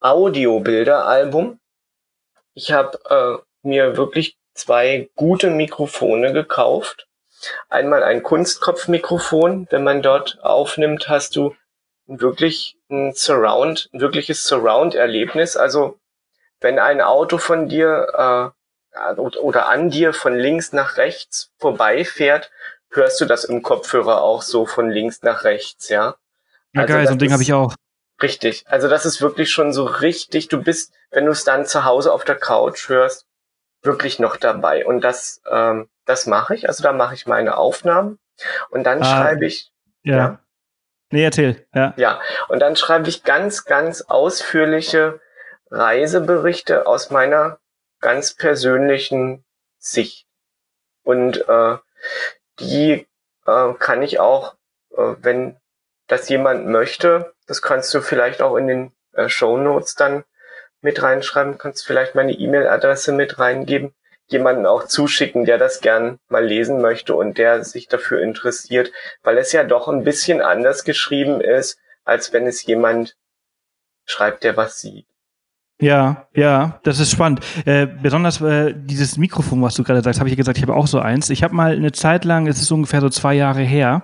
[SPEAKER 2] Audiobilderalbum. Ich habe äh, mir wirklich zwei gute Mikrofone gekauft. Einmal ein Kunstkopfmikrofon. Wenn man dort aufnimmt, hast du wirklich ein Surround, ein wirkliches Surround-Erlebnis. Also wenn ein Auto von dir äh, oder an dir von links nach rechts vorbeifährt, hörst du das im Kopfhörer auch so von links nach rechts, ja?
[SPEAKER 1] Ja, also geil, so ein Ding habe ich auch.
[SPEAKER 2] Richtig. Also das ist wirklich schon so richtig, du bist, wenn du es dann zu Hause auf der Couch hörst, wirklich noch dabei. Und das, ähm, das mache ich. Also da mache ich meine Aufnahmen und dann ah, schreibe ich.
[SPEAKER 1] Ja. ja. Nee, erzähl. Ja.
[SPEAKER 2] Ja. Und dann schreibe ich ganz, ganz ausführliche Reiseberichte aus meiner ganz persönlichen Sicht. Und äh, die äh, kann ich auch, äh, wenn das jemand möchte, das kannst du vielleicht auch in den äh, Show Notes dann mit reinschreiben, kannst vielleicht meine E-Mail-Adresse mit reingeben, jemanden auch zuschicken, der das gern mal lesen möchte und der sich dafür interessiert, weil es ja doch ein bisschen anders geschrieben ist, als wenn es jemand schreibt, der was sieht.
[SPEAKER 1] Ja, ja, das ist spannend. Äh, besonders äh, dieses Mikrofon, was du gerade sagst, habe ich gesagt, ich habe auch so eins. Ich habe mal eine Zeit lang, es ist ungefähr so zwei Jahre her,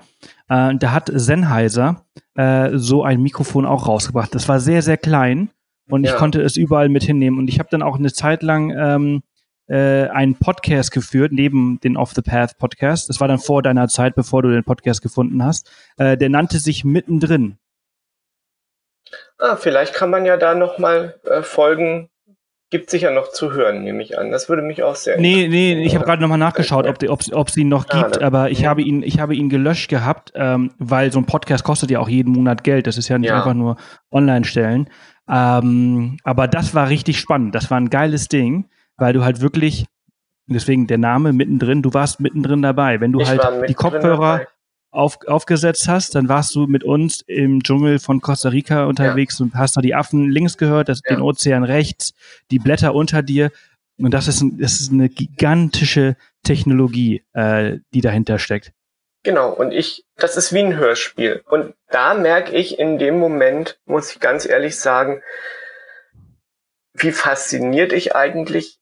[SPEAKER 1] äh, da hat Sennheiser äh, so ein Mikrofon auch rausgebracht. Das war sehr, sehr klein und ja. ich konnte es überall mit hinnehmen. Und ich habe dann auch eine Zeit lang ähm, äh, einen Podcast geführt, neben den Off the Path Podcast. Das war dann vor deiner Zeit, bevor du den Podcast gefunden hast. Äh, der nannte sich Mittendrin.
[SPEAKER 2] Ah, vielleicht kann man ja da nochmal äh, Folgen, gibt sicher noch zu hören, nehme ich an. Das würde mich auch sehr
[SPEAKER 1] Nee, nee, ich habe gerade nochmal nachgeschaut, ob, ob, ob es ihn noch ah, gibt, ah, aber ich ja. habe ihn, ich habe ihn gelöscht gehabt, ähm, weil so ein Podcast kostet ja auch jeden Monat Geld. Das ist ja nicht ja. einfach nur online stellen. Ähm, aber das war richtig spannend. Das war ein geiles Ding, weil du halt wirklich, deswegen der Name mittendrin, du warst mittendrin dabei. Wenn du ich halt die Kopfhörer dabei auf, aufgesetzt hast, dann warst du mit uns im Dschungel von Costa Rica unterwegs ja. und hast da die Affen links gehört, das, ja. den Ozean rechts, die Blätter unter dir. Und das ist, ein, das ist eine gigantische Technologie, äh, die dahinter steckt.
[SPEAKER 2] Genau, und ich, das ist wie ein Hörspiel. Und da merke ich in dem Moment, muss ich ganz ehrlich sagen, wie fasziniert ich eigentlich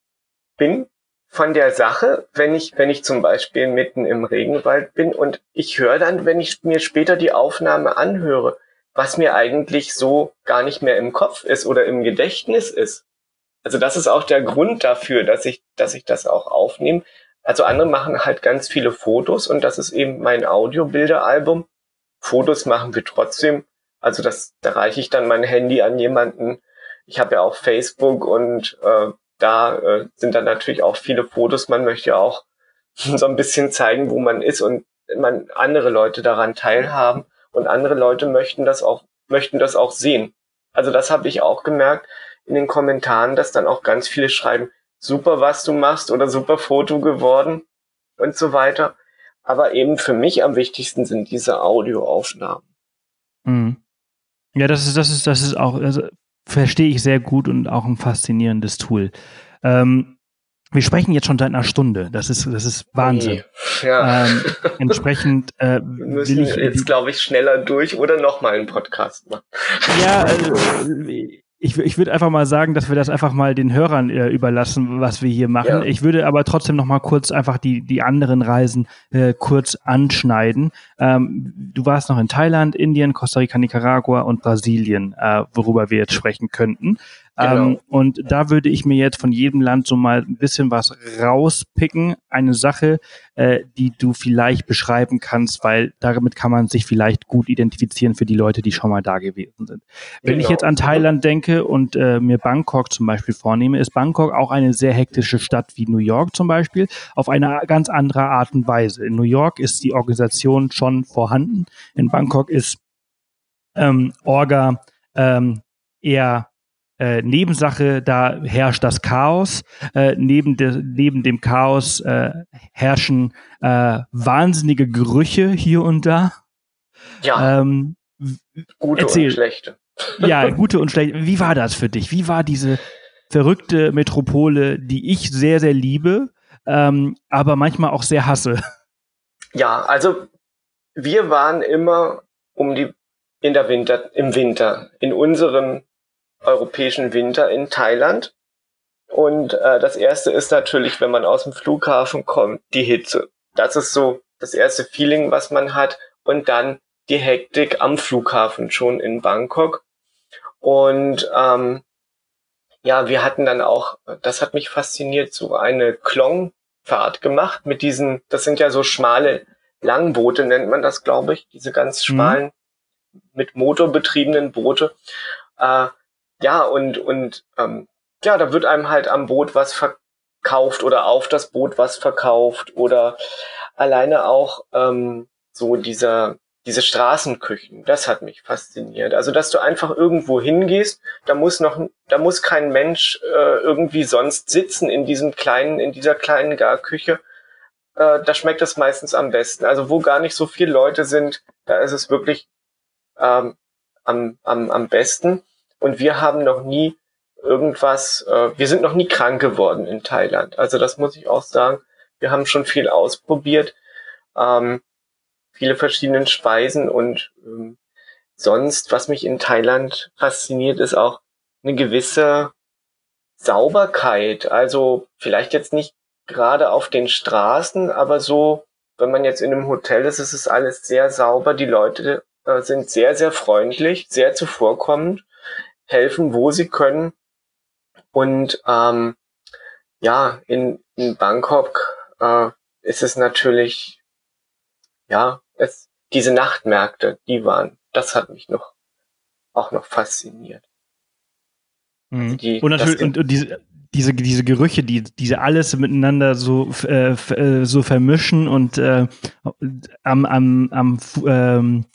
[SPEAKER 2] bin von der Sache, wenn ich, wenn ich zum Beispiel mitten im Regenwald bin und ich höre dann, wenn ich mir später die Aufnahme anhöre, was mir eigentlich so gar nicht mehr im Kopf ist oder im Gedächtnis ist. Also das ist auch der Grund dafür, dass ich, dass ich das auch aufnehme. Also andere machen halt ganz viele Fotos und das ist eben mein Audiobilderalbum. Fotos machen wir trotzdem. Also das, da reiche ich dann mein Handy an jemanden. Ich habe ja auch Facebook und äh, da äh, sind dann natürlich auch viele Fotos. Man möchte ja auch so ein bisschen zeigen, wo man ist und man andere Leute daran teilhaben und andere Leute möchten das auch möchten das auch sehen. Also das habe ich auch gemerkt in den Kommentaren, dass dann auch ganz viele schreiben, super was du machst oder super Foto geworden und so weiter. Aber eben für mich am wichtigsten sind diese Audioaufnahmen.
[SPEAKER 1] Mhm. Ja, das ist, das ist, das ist auch, also verstehe ich sehr gut und auch ein faszinierendes Tool. Ähm, wir sprechen jetzt schon seit einer Stunde. Das ist, das ist Wahnsinn.
[SPEAKER 2] Oh ja.
[SPEAKER 1] Ähm, entsprechend äh,
[SPEAKER 2] wir müssen ich, jetzt, glaube ich, schneller durch oder nochmal einen Podcast machen.
[SPEAKER 1] Ja, äh, ich, ich würde einfach mal sagen, dass wir das einfach mal den Hörern äh, überlassen, was wir hier machen. Ja. Ich würde aber trotzdem noch mal kurz einfach die, die anderen Reisen äh, kurz anschneiden. Ähm, du warst noch in Thailand, Indien, Costa Rica, Nicaragua und Brasilien, äh, worüber wir jetzt sprechen könnten. Genau. Ähm, und da würde ich mir jetzt von jedem Land so mal ein bisschen was rauspicken. Eine Sache, äh, die du vielleicht beschreiben kannst, weil damit kann man sich vielleicht gut identifizieren für die Leute, die schon mal da gewesen sind. Wenn genau. ich jetzt an Thailand denke und äh, mir Bangkok zum Beispiel vornehme, ist Bangkok auch eine sehr hektische Stadt wie New York zum Beispiel, auf eine ganz andere Art und Weise. In New York ist die Organisation schon vorhanden. In Bangkok ist ähm, Orga ähm, eher äh, Nebensache, da herrscht das Chaos. Äh, neben, de, neben dem Chaos äh, herrschen äh, wahnsinnige Gerüche hier und da.
[SPEAKER 2] Ja. Ähm, gute erzähl. und schlechte.
[SPEAKER 1] Ja, gute und schlechte. Wie war das für dich? Wie war diese verrückte Metropole, die ich sehr, sehr liebe, ähm, aber manchmal auch sehr hasse?
[SPEAKER 2] Ja, also wir waren immer um die in der Winter, im Winter, in unserem europäischen Winter in Thailand. Und äh, das erste ist natürlich, wenn man aus dem Flughafen kommt, die Hitze. Das ist so das erste Feeling, was man hat. Und dann die Hektik am Flughafen schon in Bangkok. Und ähm, ja, wir hatten dann auch, das hat mich fasziniert, so eine Klongfahrt gemacht mit diesen, das sind ja so schmale Langboote, nennt man das, glaube ich, diese ganz mhm. schmalen, mhm. mit Motor betriebenen Boote. Äh, ja, und, und ähm, ja, da wird einem halt am Boot was verkauft oder auf das Boot was verkauft oder alleine auch ähm, so dieser diese Straßenküchen, das hat mich fasziniert. Also, dass du einfach irgendwo hingehst, da muss noch, da muss kein Mensch äh, irgendwie sonst sitzen in diesem kleinen, in dieser kleinen Garküche. Äh, da schmeckt es meistens am besten. Also, wo gar nicht so viele Leute sind, da ist es wirklich ähm, am, am, am besten. Und wir haben noch nie irgendwas, äh, wir sind noch nie krank geworden in Thailand. Also das muss ich auch sagen. Wir haben schon viel ausprobiert, ähm, viele verschiedene Speisen und ähm, sonst, was mich in Thailand fasziniert, ist auch eine gewisse Sauberkeit. Also vielleicht jetzt nicht gerade auf den Straßen, aber so, wenn man jetzt in einem Hotel ist, ist es alles sehr sauber. Die Leute äh, sind sehr, sehr freundlich, sehr zuvorkommend helfen, wo sie können. Und ähm, ja, in, in Bangkok äh, ist es natürlich, ja, es, diese Nachtmärkte, die waren, das hat mich noch auch noch fasziniert.
[SPEAKER 1] Mhm. Also die, und natürlich und, und diese diese diese Gerüche, die diese alles miteinander so äh, äh, so vermischen und äh, am am am ähm,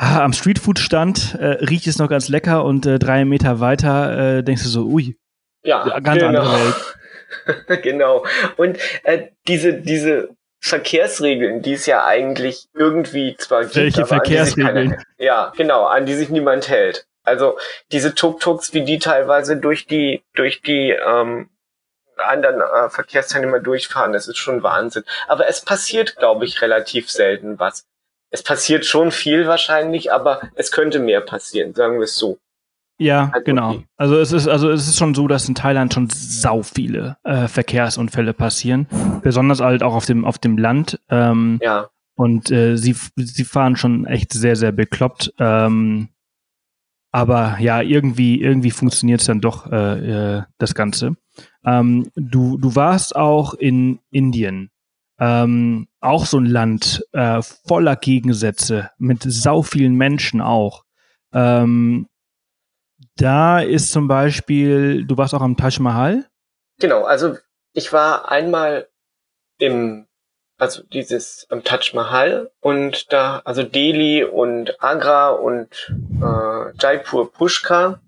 [SPEAKER 1] Ah, am Streetfood-Stand äh, riecht es noch ganz lecker und äh, drei Meter weiter äh, denkst du so, ui,
[SPEAKER 2] ja, ganz genau. andere Welt. genau. Und äh, diese, diese Verkehrsregeln, die es ja eigentlich irgendwie zwar
[SPEAKER 1] gibt, Welche Verkehrsregeln? Keine,
[SPEAKER 2] ja, genau, an die sich niemand hält. Also diese Tuk-Tuks, wie die teilweise durch die, durch die ähm, anderen äh, Verkehrsteilnehmer durchfahren, das ist schon Wahnsinn. Aber es passiert, glaube ich, relativ selten was es passiert schon viel wahrscheinlich, aber es könnte mehr passieren, sagen wir es so.
[SPEAKER 1] Ja, also genau. Okay. Also es ist also es ist schon so, dass in Thailand schon sau viele äh, Verkehrsunfälle passieren, besonders halt auch auf dem auf dem Land. Ähm,
[SPEAKER 2] ja.
[SPEAKER 1] Und äh, sie sie fahren schon echt sehr sehr bekloppt. Ähm, aber ja, irgendwie irgendwie funktioniert es dann doch äh, äh, das Ganze. Ähm, du du warst auch in Indien ähm, auch so ein Land äh, voller Gegensätze, mit sau vielen Menschen auch. Ähm, da ist zum Beispiel, du warst auch am Taj Mahal?
[SPEAKER 2] Genau, also ich war einmal im, also dieses am Taj Mahal und da, also Delhi und Agra und äh, Jaipur Pushkar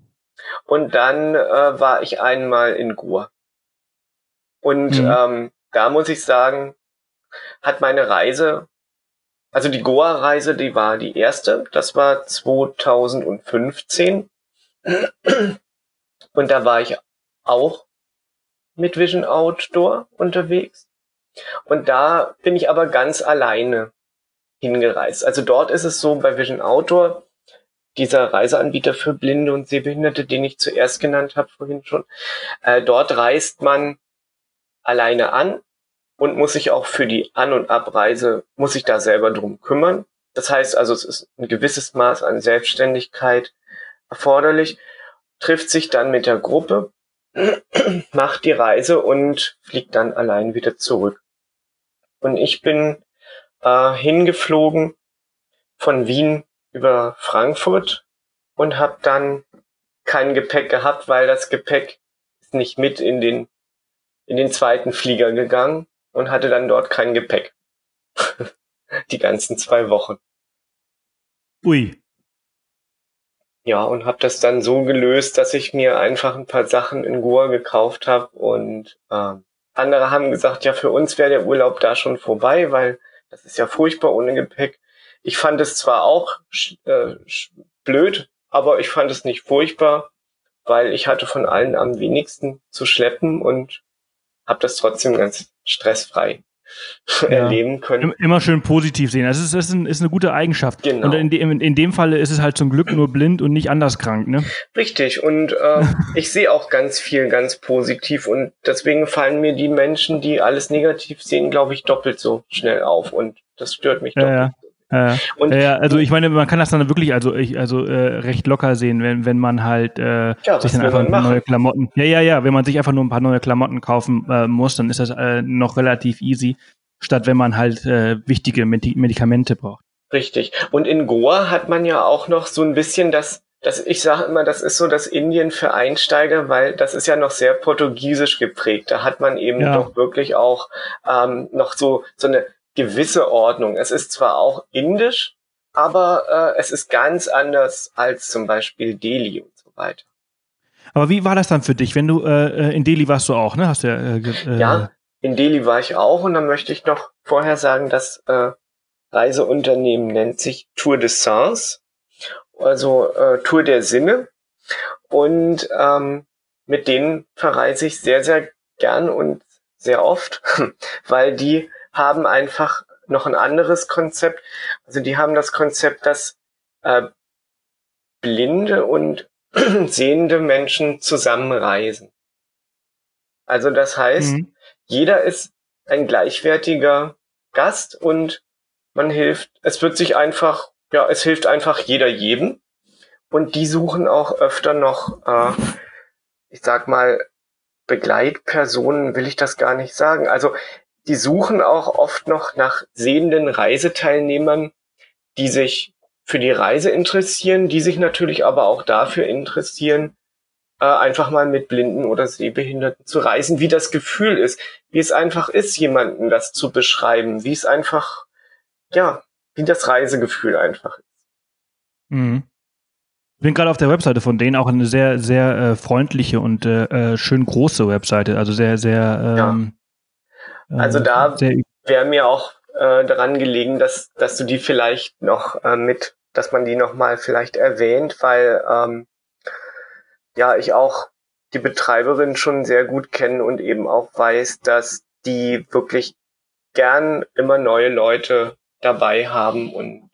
[SPEAKER 2] und dann äh, war ich einmal in Goa. Und mhm. ähm, da muss ich sagen, hat meine Reise, also die Goa-Reise, die war die erste, das war 2015. Und da war ich auch mit Vision Outdoor unterwegs. Und da bin ich aber ganz alleine hingereist. Also dort ist es so bei Vision Outdoor, dieser Reiseanbieter für Blinde und Sehbehinderte, den ich zuerst genannt habe vorhin schon, äh, dort reist man alleine an und muss sich auch für die An- und Abreise, muss sich da selber drum kümmern. Das heißt also, es ist ein gewisses Maß an Selbstständigkeit erforderlich, trifft sich dann mit der Gruppe, macht die Reise und fliegt dann allein wieder zurück. Und ich bin äh, hingeflogen von Wien über Frankfurt und habe dann kein Gepäck gehabt, weil das Gepäck ist nicht mit in den in den zweiten Flieger gegangen und hatte dann dort kein Gepäck. die ganzen zwei Wochen.
[SPEAKER 1] Ui.
[SPEAKER 2] Ja, und habe das dann so gelöst, dass ich mir einfach ein paar Sachen in Goa gekauft habe und ähm, andere haben gesagt, ja, für uns wäre der Urlaub da schon vorbei, weil das ist ja furchtbar ohne Gepäck. Ich fand es zwar auch äh, blöd, aber ich fand es nicht furchtbar, weil ich hatte von allen am wenigsten zu schleppen und habe das trotzdem ganz stressfrei ja. erleben können.
[SPEAKER 1] Immer schön positiv sehen. Das ist, das ist, ein, ist eine gute Eigenschaft. Genau. Und in dem, in dem Falle ist es halt zum Glück nur blind und nicht anders krank, ne?
[SPEAKER 2] Richtig. Und äh, ich sehe auch ganz viel ganz positiv und deswegen fallen mir die Menschen, die alles negativ sehen, glaube ich, doppelt so schnell auf und das stört mich doppelt.
[SPEAKER 1] Ja. Ja, und, ja, also ich meine, man kann das dann wirklich also ich, also äh, recht locker sehen, wenn wenn man halt äh, ja, sich dann einfach neue Klamotten. Ja, ja, ja, wenn man sich einfach nur ein paar neue Klamotten kaufen äh, muss, dann ist das äh, noch relativ easy, statt wenn man halt äh, wichtige Medikamente braucht.
[SPEAKER 2] Richtig. Und in Goa hat man ja auch noch so ein bisschen das das, ich sage immer, das ist so das Indien für Einsteiger, weil das ist ja noch sehr portugiesisch geprägt. Da hat man eben ja. doch wirklich auch ähm, noch so so eine gewisse Ordnung. Es ist zwar auch indisch, aber äh, es ist ganz anders als zum Beispiel Delhi und so weiter.
[SPEAKER 1] Aber wie war das dann für dich, wenn du äh, äh in Delhi warst du auch, ne? Hast du ja, äh,
[SPEAKER 2] äh, ja, in Delhi war ich auch und dann möchte ich noch vorher sagen, das äh, Reiseunternehmen nennt sich Tour de Sens, also äh, Tour der Sinne und ähm, mit denen verreise ich sehr, sehr gern und sehr oft, weil die haben einfach noch ein anderes Konzept. Also die haben das Konzept, dass äh, blinde und sehende Menschen zusammenreisen. Also das heißt, mhm. jeder ist ein gleichwertiger Gast und man hilft, es wird sich einfach, ja, es hilft einfach jeder jedem. Und die suchen auch öfter noch, äh, ich sag mal, Begleitpersonen will ich das gar nicht sagen. Also die suchen auch oft noch nach sehenden Reiseteilnehmern, die sich für die Reise interessieren, die sich natürlich aber auch dafür interessieren, äh, einfach mal mit Blinden oder Sehbehinderten zu reisen, wie das Gefühl ist, wie es einfach ist, jemanden das zu beschreiben, wie es einfach, ja, wie das Reisegefühl einfach ist.
[SPEAKER 1] Mhm. Ich bin gerade auf der Webseite von denen auch eine sehr, sehr äh, freundliche und äh, äh schön große Webseite, also sehr, sehr ähm,
[SPEAKER 2] also äh, da wäre mir auch äh, daran gelegen, dass, dass du die vielleicht noch äh, mit, dass man die nochmal vielleicht erwähnt, weil ähm, ja ich auch die Betreiberin schon sehr gut kenne und eben auch weiß, dass die wirklich gern immer neue Leute dabei haben und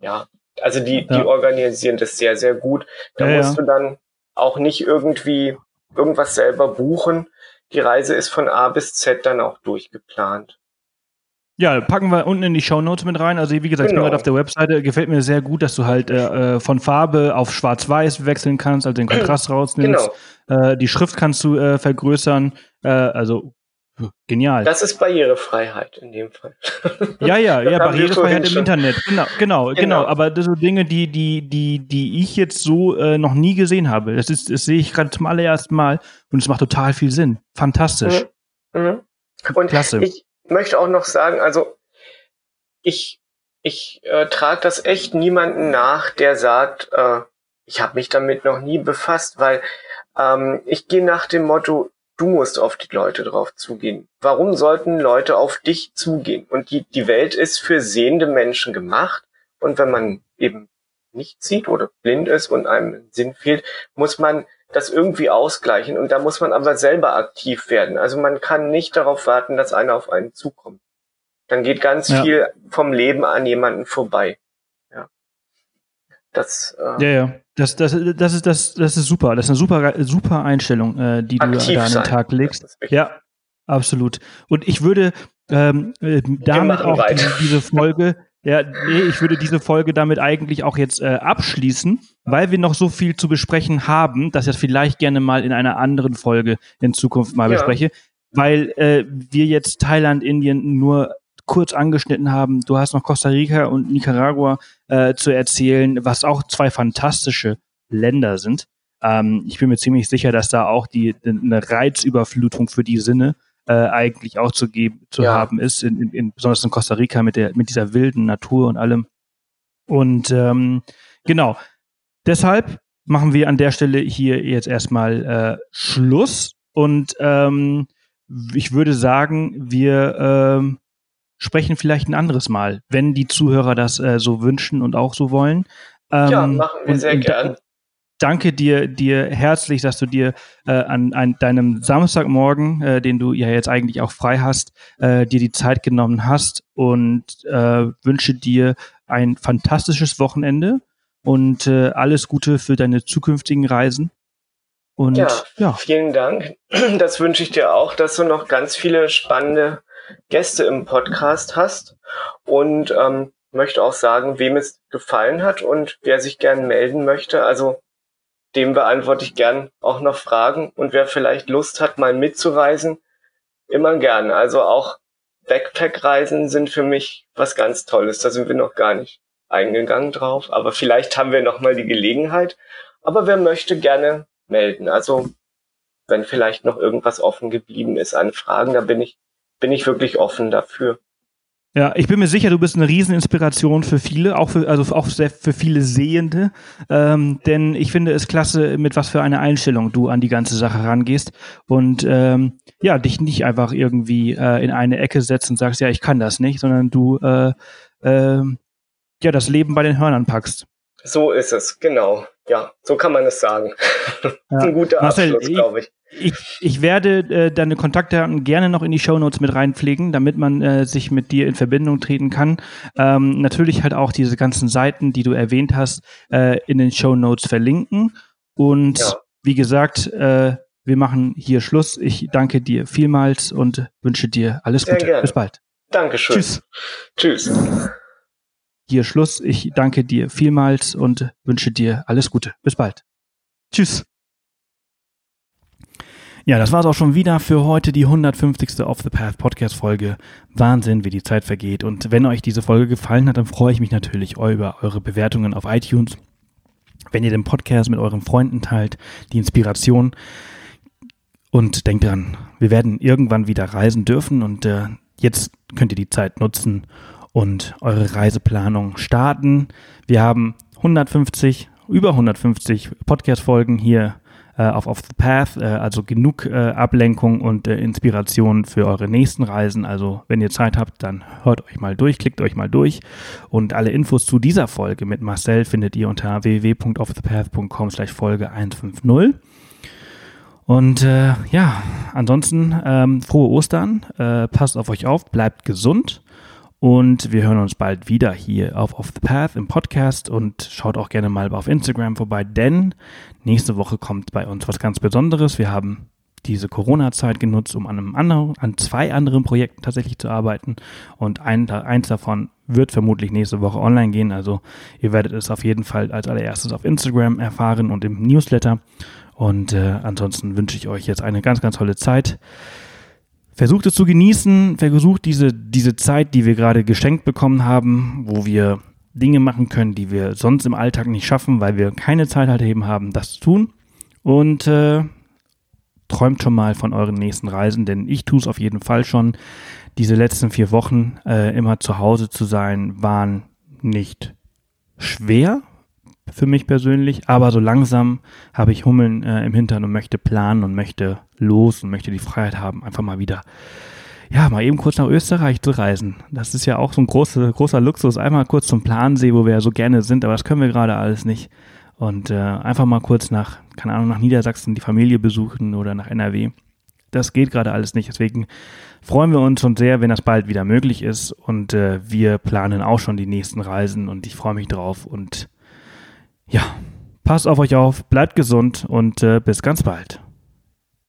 [SPEAKER 2] ja, also die, ja. die organisieren das sehr, sehr gut. Da ja, musst ja. du dann auch nicht irgendwie irgendwas selber buchen, die Reise ist von A bis Z dann auch durchgeplant.
[SPEAKER 1] Ja, packen wir unten in die Show Notes mit rein. Also wie gesagt, genau. ich bin genau. gerade auf der Webseite. Gefällt mir sehr gut, dass du halt äh, äh von Farbe auf Schwarz-Weiß wechseln kannst, also den Kontrast rausnimmst. Genau. Äh, die Schrift kannst du äh, vergrößern. Äh, also Genial.
[SPEAKER 2] Das ist Barrierefreiheit in dem Fall.
[SPEAKER 1] Ja, ja, ja, Barrierefreiheit im Internet. Genau, genau, genau, genau. Aber das sind Dinge, die, die, die, die ich jetzt so äh, noch nie gesehen habe. Das ist, das sehe ich gerade zum allerersten Mal und es macht total viel Sinn. Fantastisch.
[SPEAKER 2] Mhm. Mhm. Und Klasse. ich möchte auch noch sagen, also ich, ich äh, trage das echt niemanden nach, der sagt, äh, ich habe mich damit noch nie befasst, weil ähm, ich gehe nach dem Motto, Du musst auf die Leute drauf zugehen. Warum sollten Leute auf dich zugehen? Und die, die Welt ist für sehende Menschen gemacht. Und wenn man eben nicht sieht oder blind ist und einem Sinn fehlt, muss man das irgendwie ausgleichen und da muss man aber selber aktiv werden. Also man kann nicht darauf warten, dass einer auf einen zukommt. Dann geht ganz ja. viel vom Leben an jemanden vorbei. Ja.
[SPEAKER 1] Das, äh, ja, ja. Das, das, das, ist, das, das ist super. Das ist eine super, super Einstellung, äh, die du da an den Tag legst. Ja, absolut. Und ich würde ähm, äh, damit auch die, diese Folge ja, nee, ich würde diese Folge damit eigentlich auch jetzt äh, abschließen, weil wir noch so viel zu besprechen haben, dass ich das vielleicht gerne mal in einer anderen Folge in Zukunft mal ja. bespreche, weil äh, wir jetzt Thailand, Indien nur kurz angeschnitten haben. Du hast noch Costa Rica und Nicaragua äh, zu erzählen, was auch zwei fantastische Länder sind. Ähm, ich bin mir ziemlich sicher, dass da auch die eine Reizüberflutung für die Sinne äh, eigentlich auch zu geben zu ja. haben ist, in, in, in, besonders in Costa Rica mit der mit dieser wilden Natur und allem. Und ähm, genau. Deshalb machen wir an der Stelle hier jetzt erstmal äh, Schluss und ähm, ich würde sagen, wir ähm, sprechen vielleicht ein anderes Mal, wenn die Zuhörer das äh, so wünschen und auch so wollen.
[SPEAKER 2] Ähm, ja, machen wir sehr gern
[SPEAKER 1] danke dir, dir herzlich, dass du dir äh, an, an deinem Samstagmorgen, äh, den du ja jetzt eigentlich auch frei hast, äh, dir die Zeit genommen hast und äh, wünsche dir ein fantastisches Wochenende und äh, alles Gute für deine zukünftigen Reisen.
[SPEAKER 2] Und ja, ja, vielen Dank. Das wünsche ich dir auch, dass du noch ganz viele spannende Gäste im Podcast hast und ähm, möchte auch sagen, wem es gefallen hat und wer sich gern melden möchte. Also dem beantworte ich gern auch noch Fragen. Und wer vielleicht Lust hat, mal mitzureisen, immer gern. Also auch Backpack-Reisen sind für mich was ganz Tolles. Da sind wir noch gar nicht eingegangen drauf. Aber vielleicht haben wir noch mal die Gelegenheit. Aber wer möchte, gerne melden. Also wenn vielleicht noch irgendwas offen geblieben ist an Fragen, da bin ich, bin ich wirklich offen dafür.
[SPEAKER 1] Ja, ich bin mir sicher, du bist eine Rieseninspiration für viele, auch für, also auch sehr für viele Sehende. Ähm, denn ich finde es klasse, mit was für einer Einstellung du an die ganze Sache rangehst und ähm, ja, dich nicht einfach irgendwie äh, in eine Ecke setzt und sagst, ja, ich kann das nicht, sondern du äh, äh, ja das Leben bei den Hörnern packst.
[SPEAKER 2] So ist es, genau. Ja, so kann man es sagen. Ja. Ein guter Marcel, Abschluss, glaube ich.
[SPEAKER 1] Ich, ich werde äh, deine Kontaktdaten gerne noch in die Shownotes mit reinpflegen, damit man äh, sich mit dir in Verbindung treten kann. Ähm, natürlich halt auch diese ganzen Seiten, die du erwähnt hast, äh, in den Shownotes verlinken. Und ja. wie gesagt, äh, wir machen hier Schluss. Ich danke dir vielmals und wünsche dir alles Sehr Gute. Gerne. Bis bald.
[SPEAKER 2] Dankeschön. Tschüss. Tschüss.
[SPEAKER 1] Hier Schluss. Ich danke dir vielmals und wünsche dir alles Gute. Bis bald. Tschüss. Ja, das war es auch schon wieder für heute, die 150. Off the Path Podcast Folge. Wahnsinn, wie die Zeit vergeht. Und wenn euch diese Folge gefallen hat, dann freue ich mich natürlich über eure Bewertungen auf iTunes. Wenn ihr den Podcast mit euren Freunden teilt, die Inspiration. Und denkt dran, wir werden irgendwann wieder reisen dürfen und äh, jetzt könnt ihr die Zeit nutzen und eure Reiseplanung starten. Wir haben 150, über 150 Podcast-Folgen hier äh, auf Off the Path, äh, also genug äh, Ablenkung und äh, Inspiration für eure nächsten Reisen. Also wenn ihr Zeit habt, dann hört euch mal durch, klickt euch mal durch und alle Infos zu dieser Folge mit Marcel findet ihr unter www.offthepath.com slash Folge 150. Und äh, ja, ansonsten ähm, frohe Ostern, äh, passt auf euch auf, bleibt gesund und wir hören uns bald wieder hier auf Off the Path im Podcast und schaut auch gerne mal auf Instagram vorbei, denn nächste Woche kommt bei uns was ganz Besonderes. Wir haben diese Corona-Zeit genutzt, um an einem anderen, an zwei anderen Projekten tatsächlich zu arbeiten. Und ein, eins davon wird vermutlich nächste Woche online gehen. Also ihr werdet es auf jeden Fall als allererstes auf Instagram erfahren und im Newsletter. Und äh, ansonsten wünsche ich euch jetzt eine ganz, ganz tolle Zeit. Versucht es zu genießen, versucht diese, diese Zeit, die wir gerade geschenkt bekommen haben, wo wir Dinge machen können, die wir sonst im Alltag nicht schaffen, weil wir keine Zeit halt eben haben, das zu tun. Und äh, träumt schon mal von euren nächsten Reisen, denn ich tue es auf jeden Fall schon. Diese letzten vier Wochen äh, immer zu Hause zu sein, waren nicht schwer, für mich persönlich. Aber so langsam habe ich Hummeln äh, im Hintern und möchte planen und möchte los und möchte die Freiheit haben, einfach mal wieder ja, mal eben kurz nach Österreich zu reisen. Das ist ja auch so ein großer, großer Luxus. Einmal kurz zum Plansee, wo wir ja so gerne sind, aber das können wir gerade alles nicht. Und äh, einfach mal kurz nach, keine Ahnung, nach Niedersachsen die Familie besuchen oder nach NRW. Das geht gerade alles nicht. Deswegen freuen wir uns schon sehr, wenn das bald wieder möglich ist. Und äh, wir planen auch schon die nächsten Reisen und ich freue mich drauf. Und ja, passt auf euch auf, bleibt gesund und äh, bis ganz bald.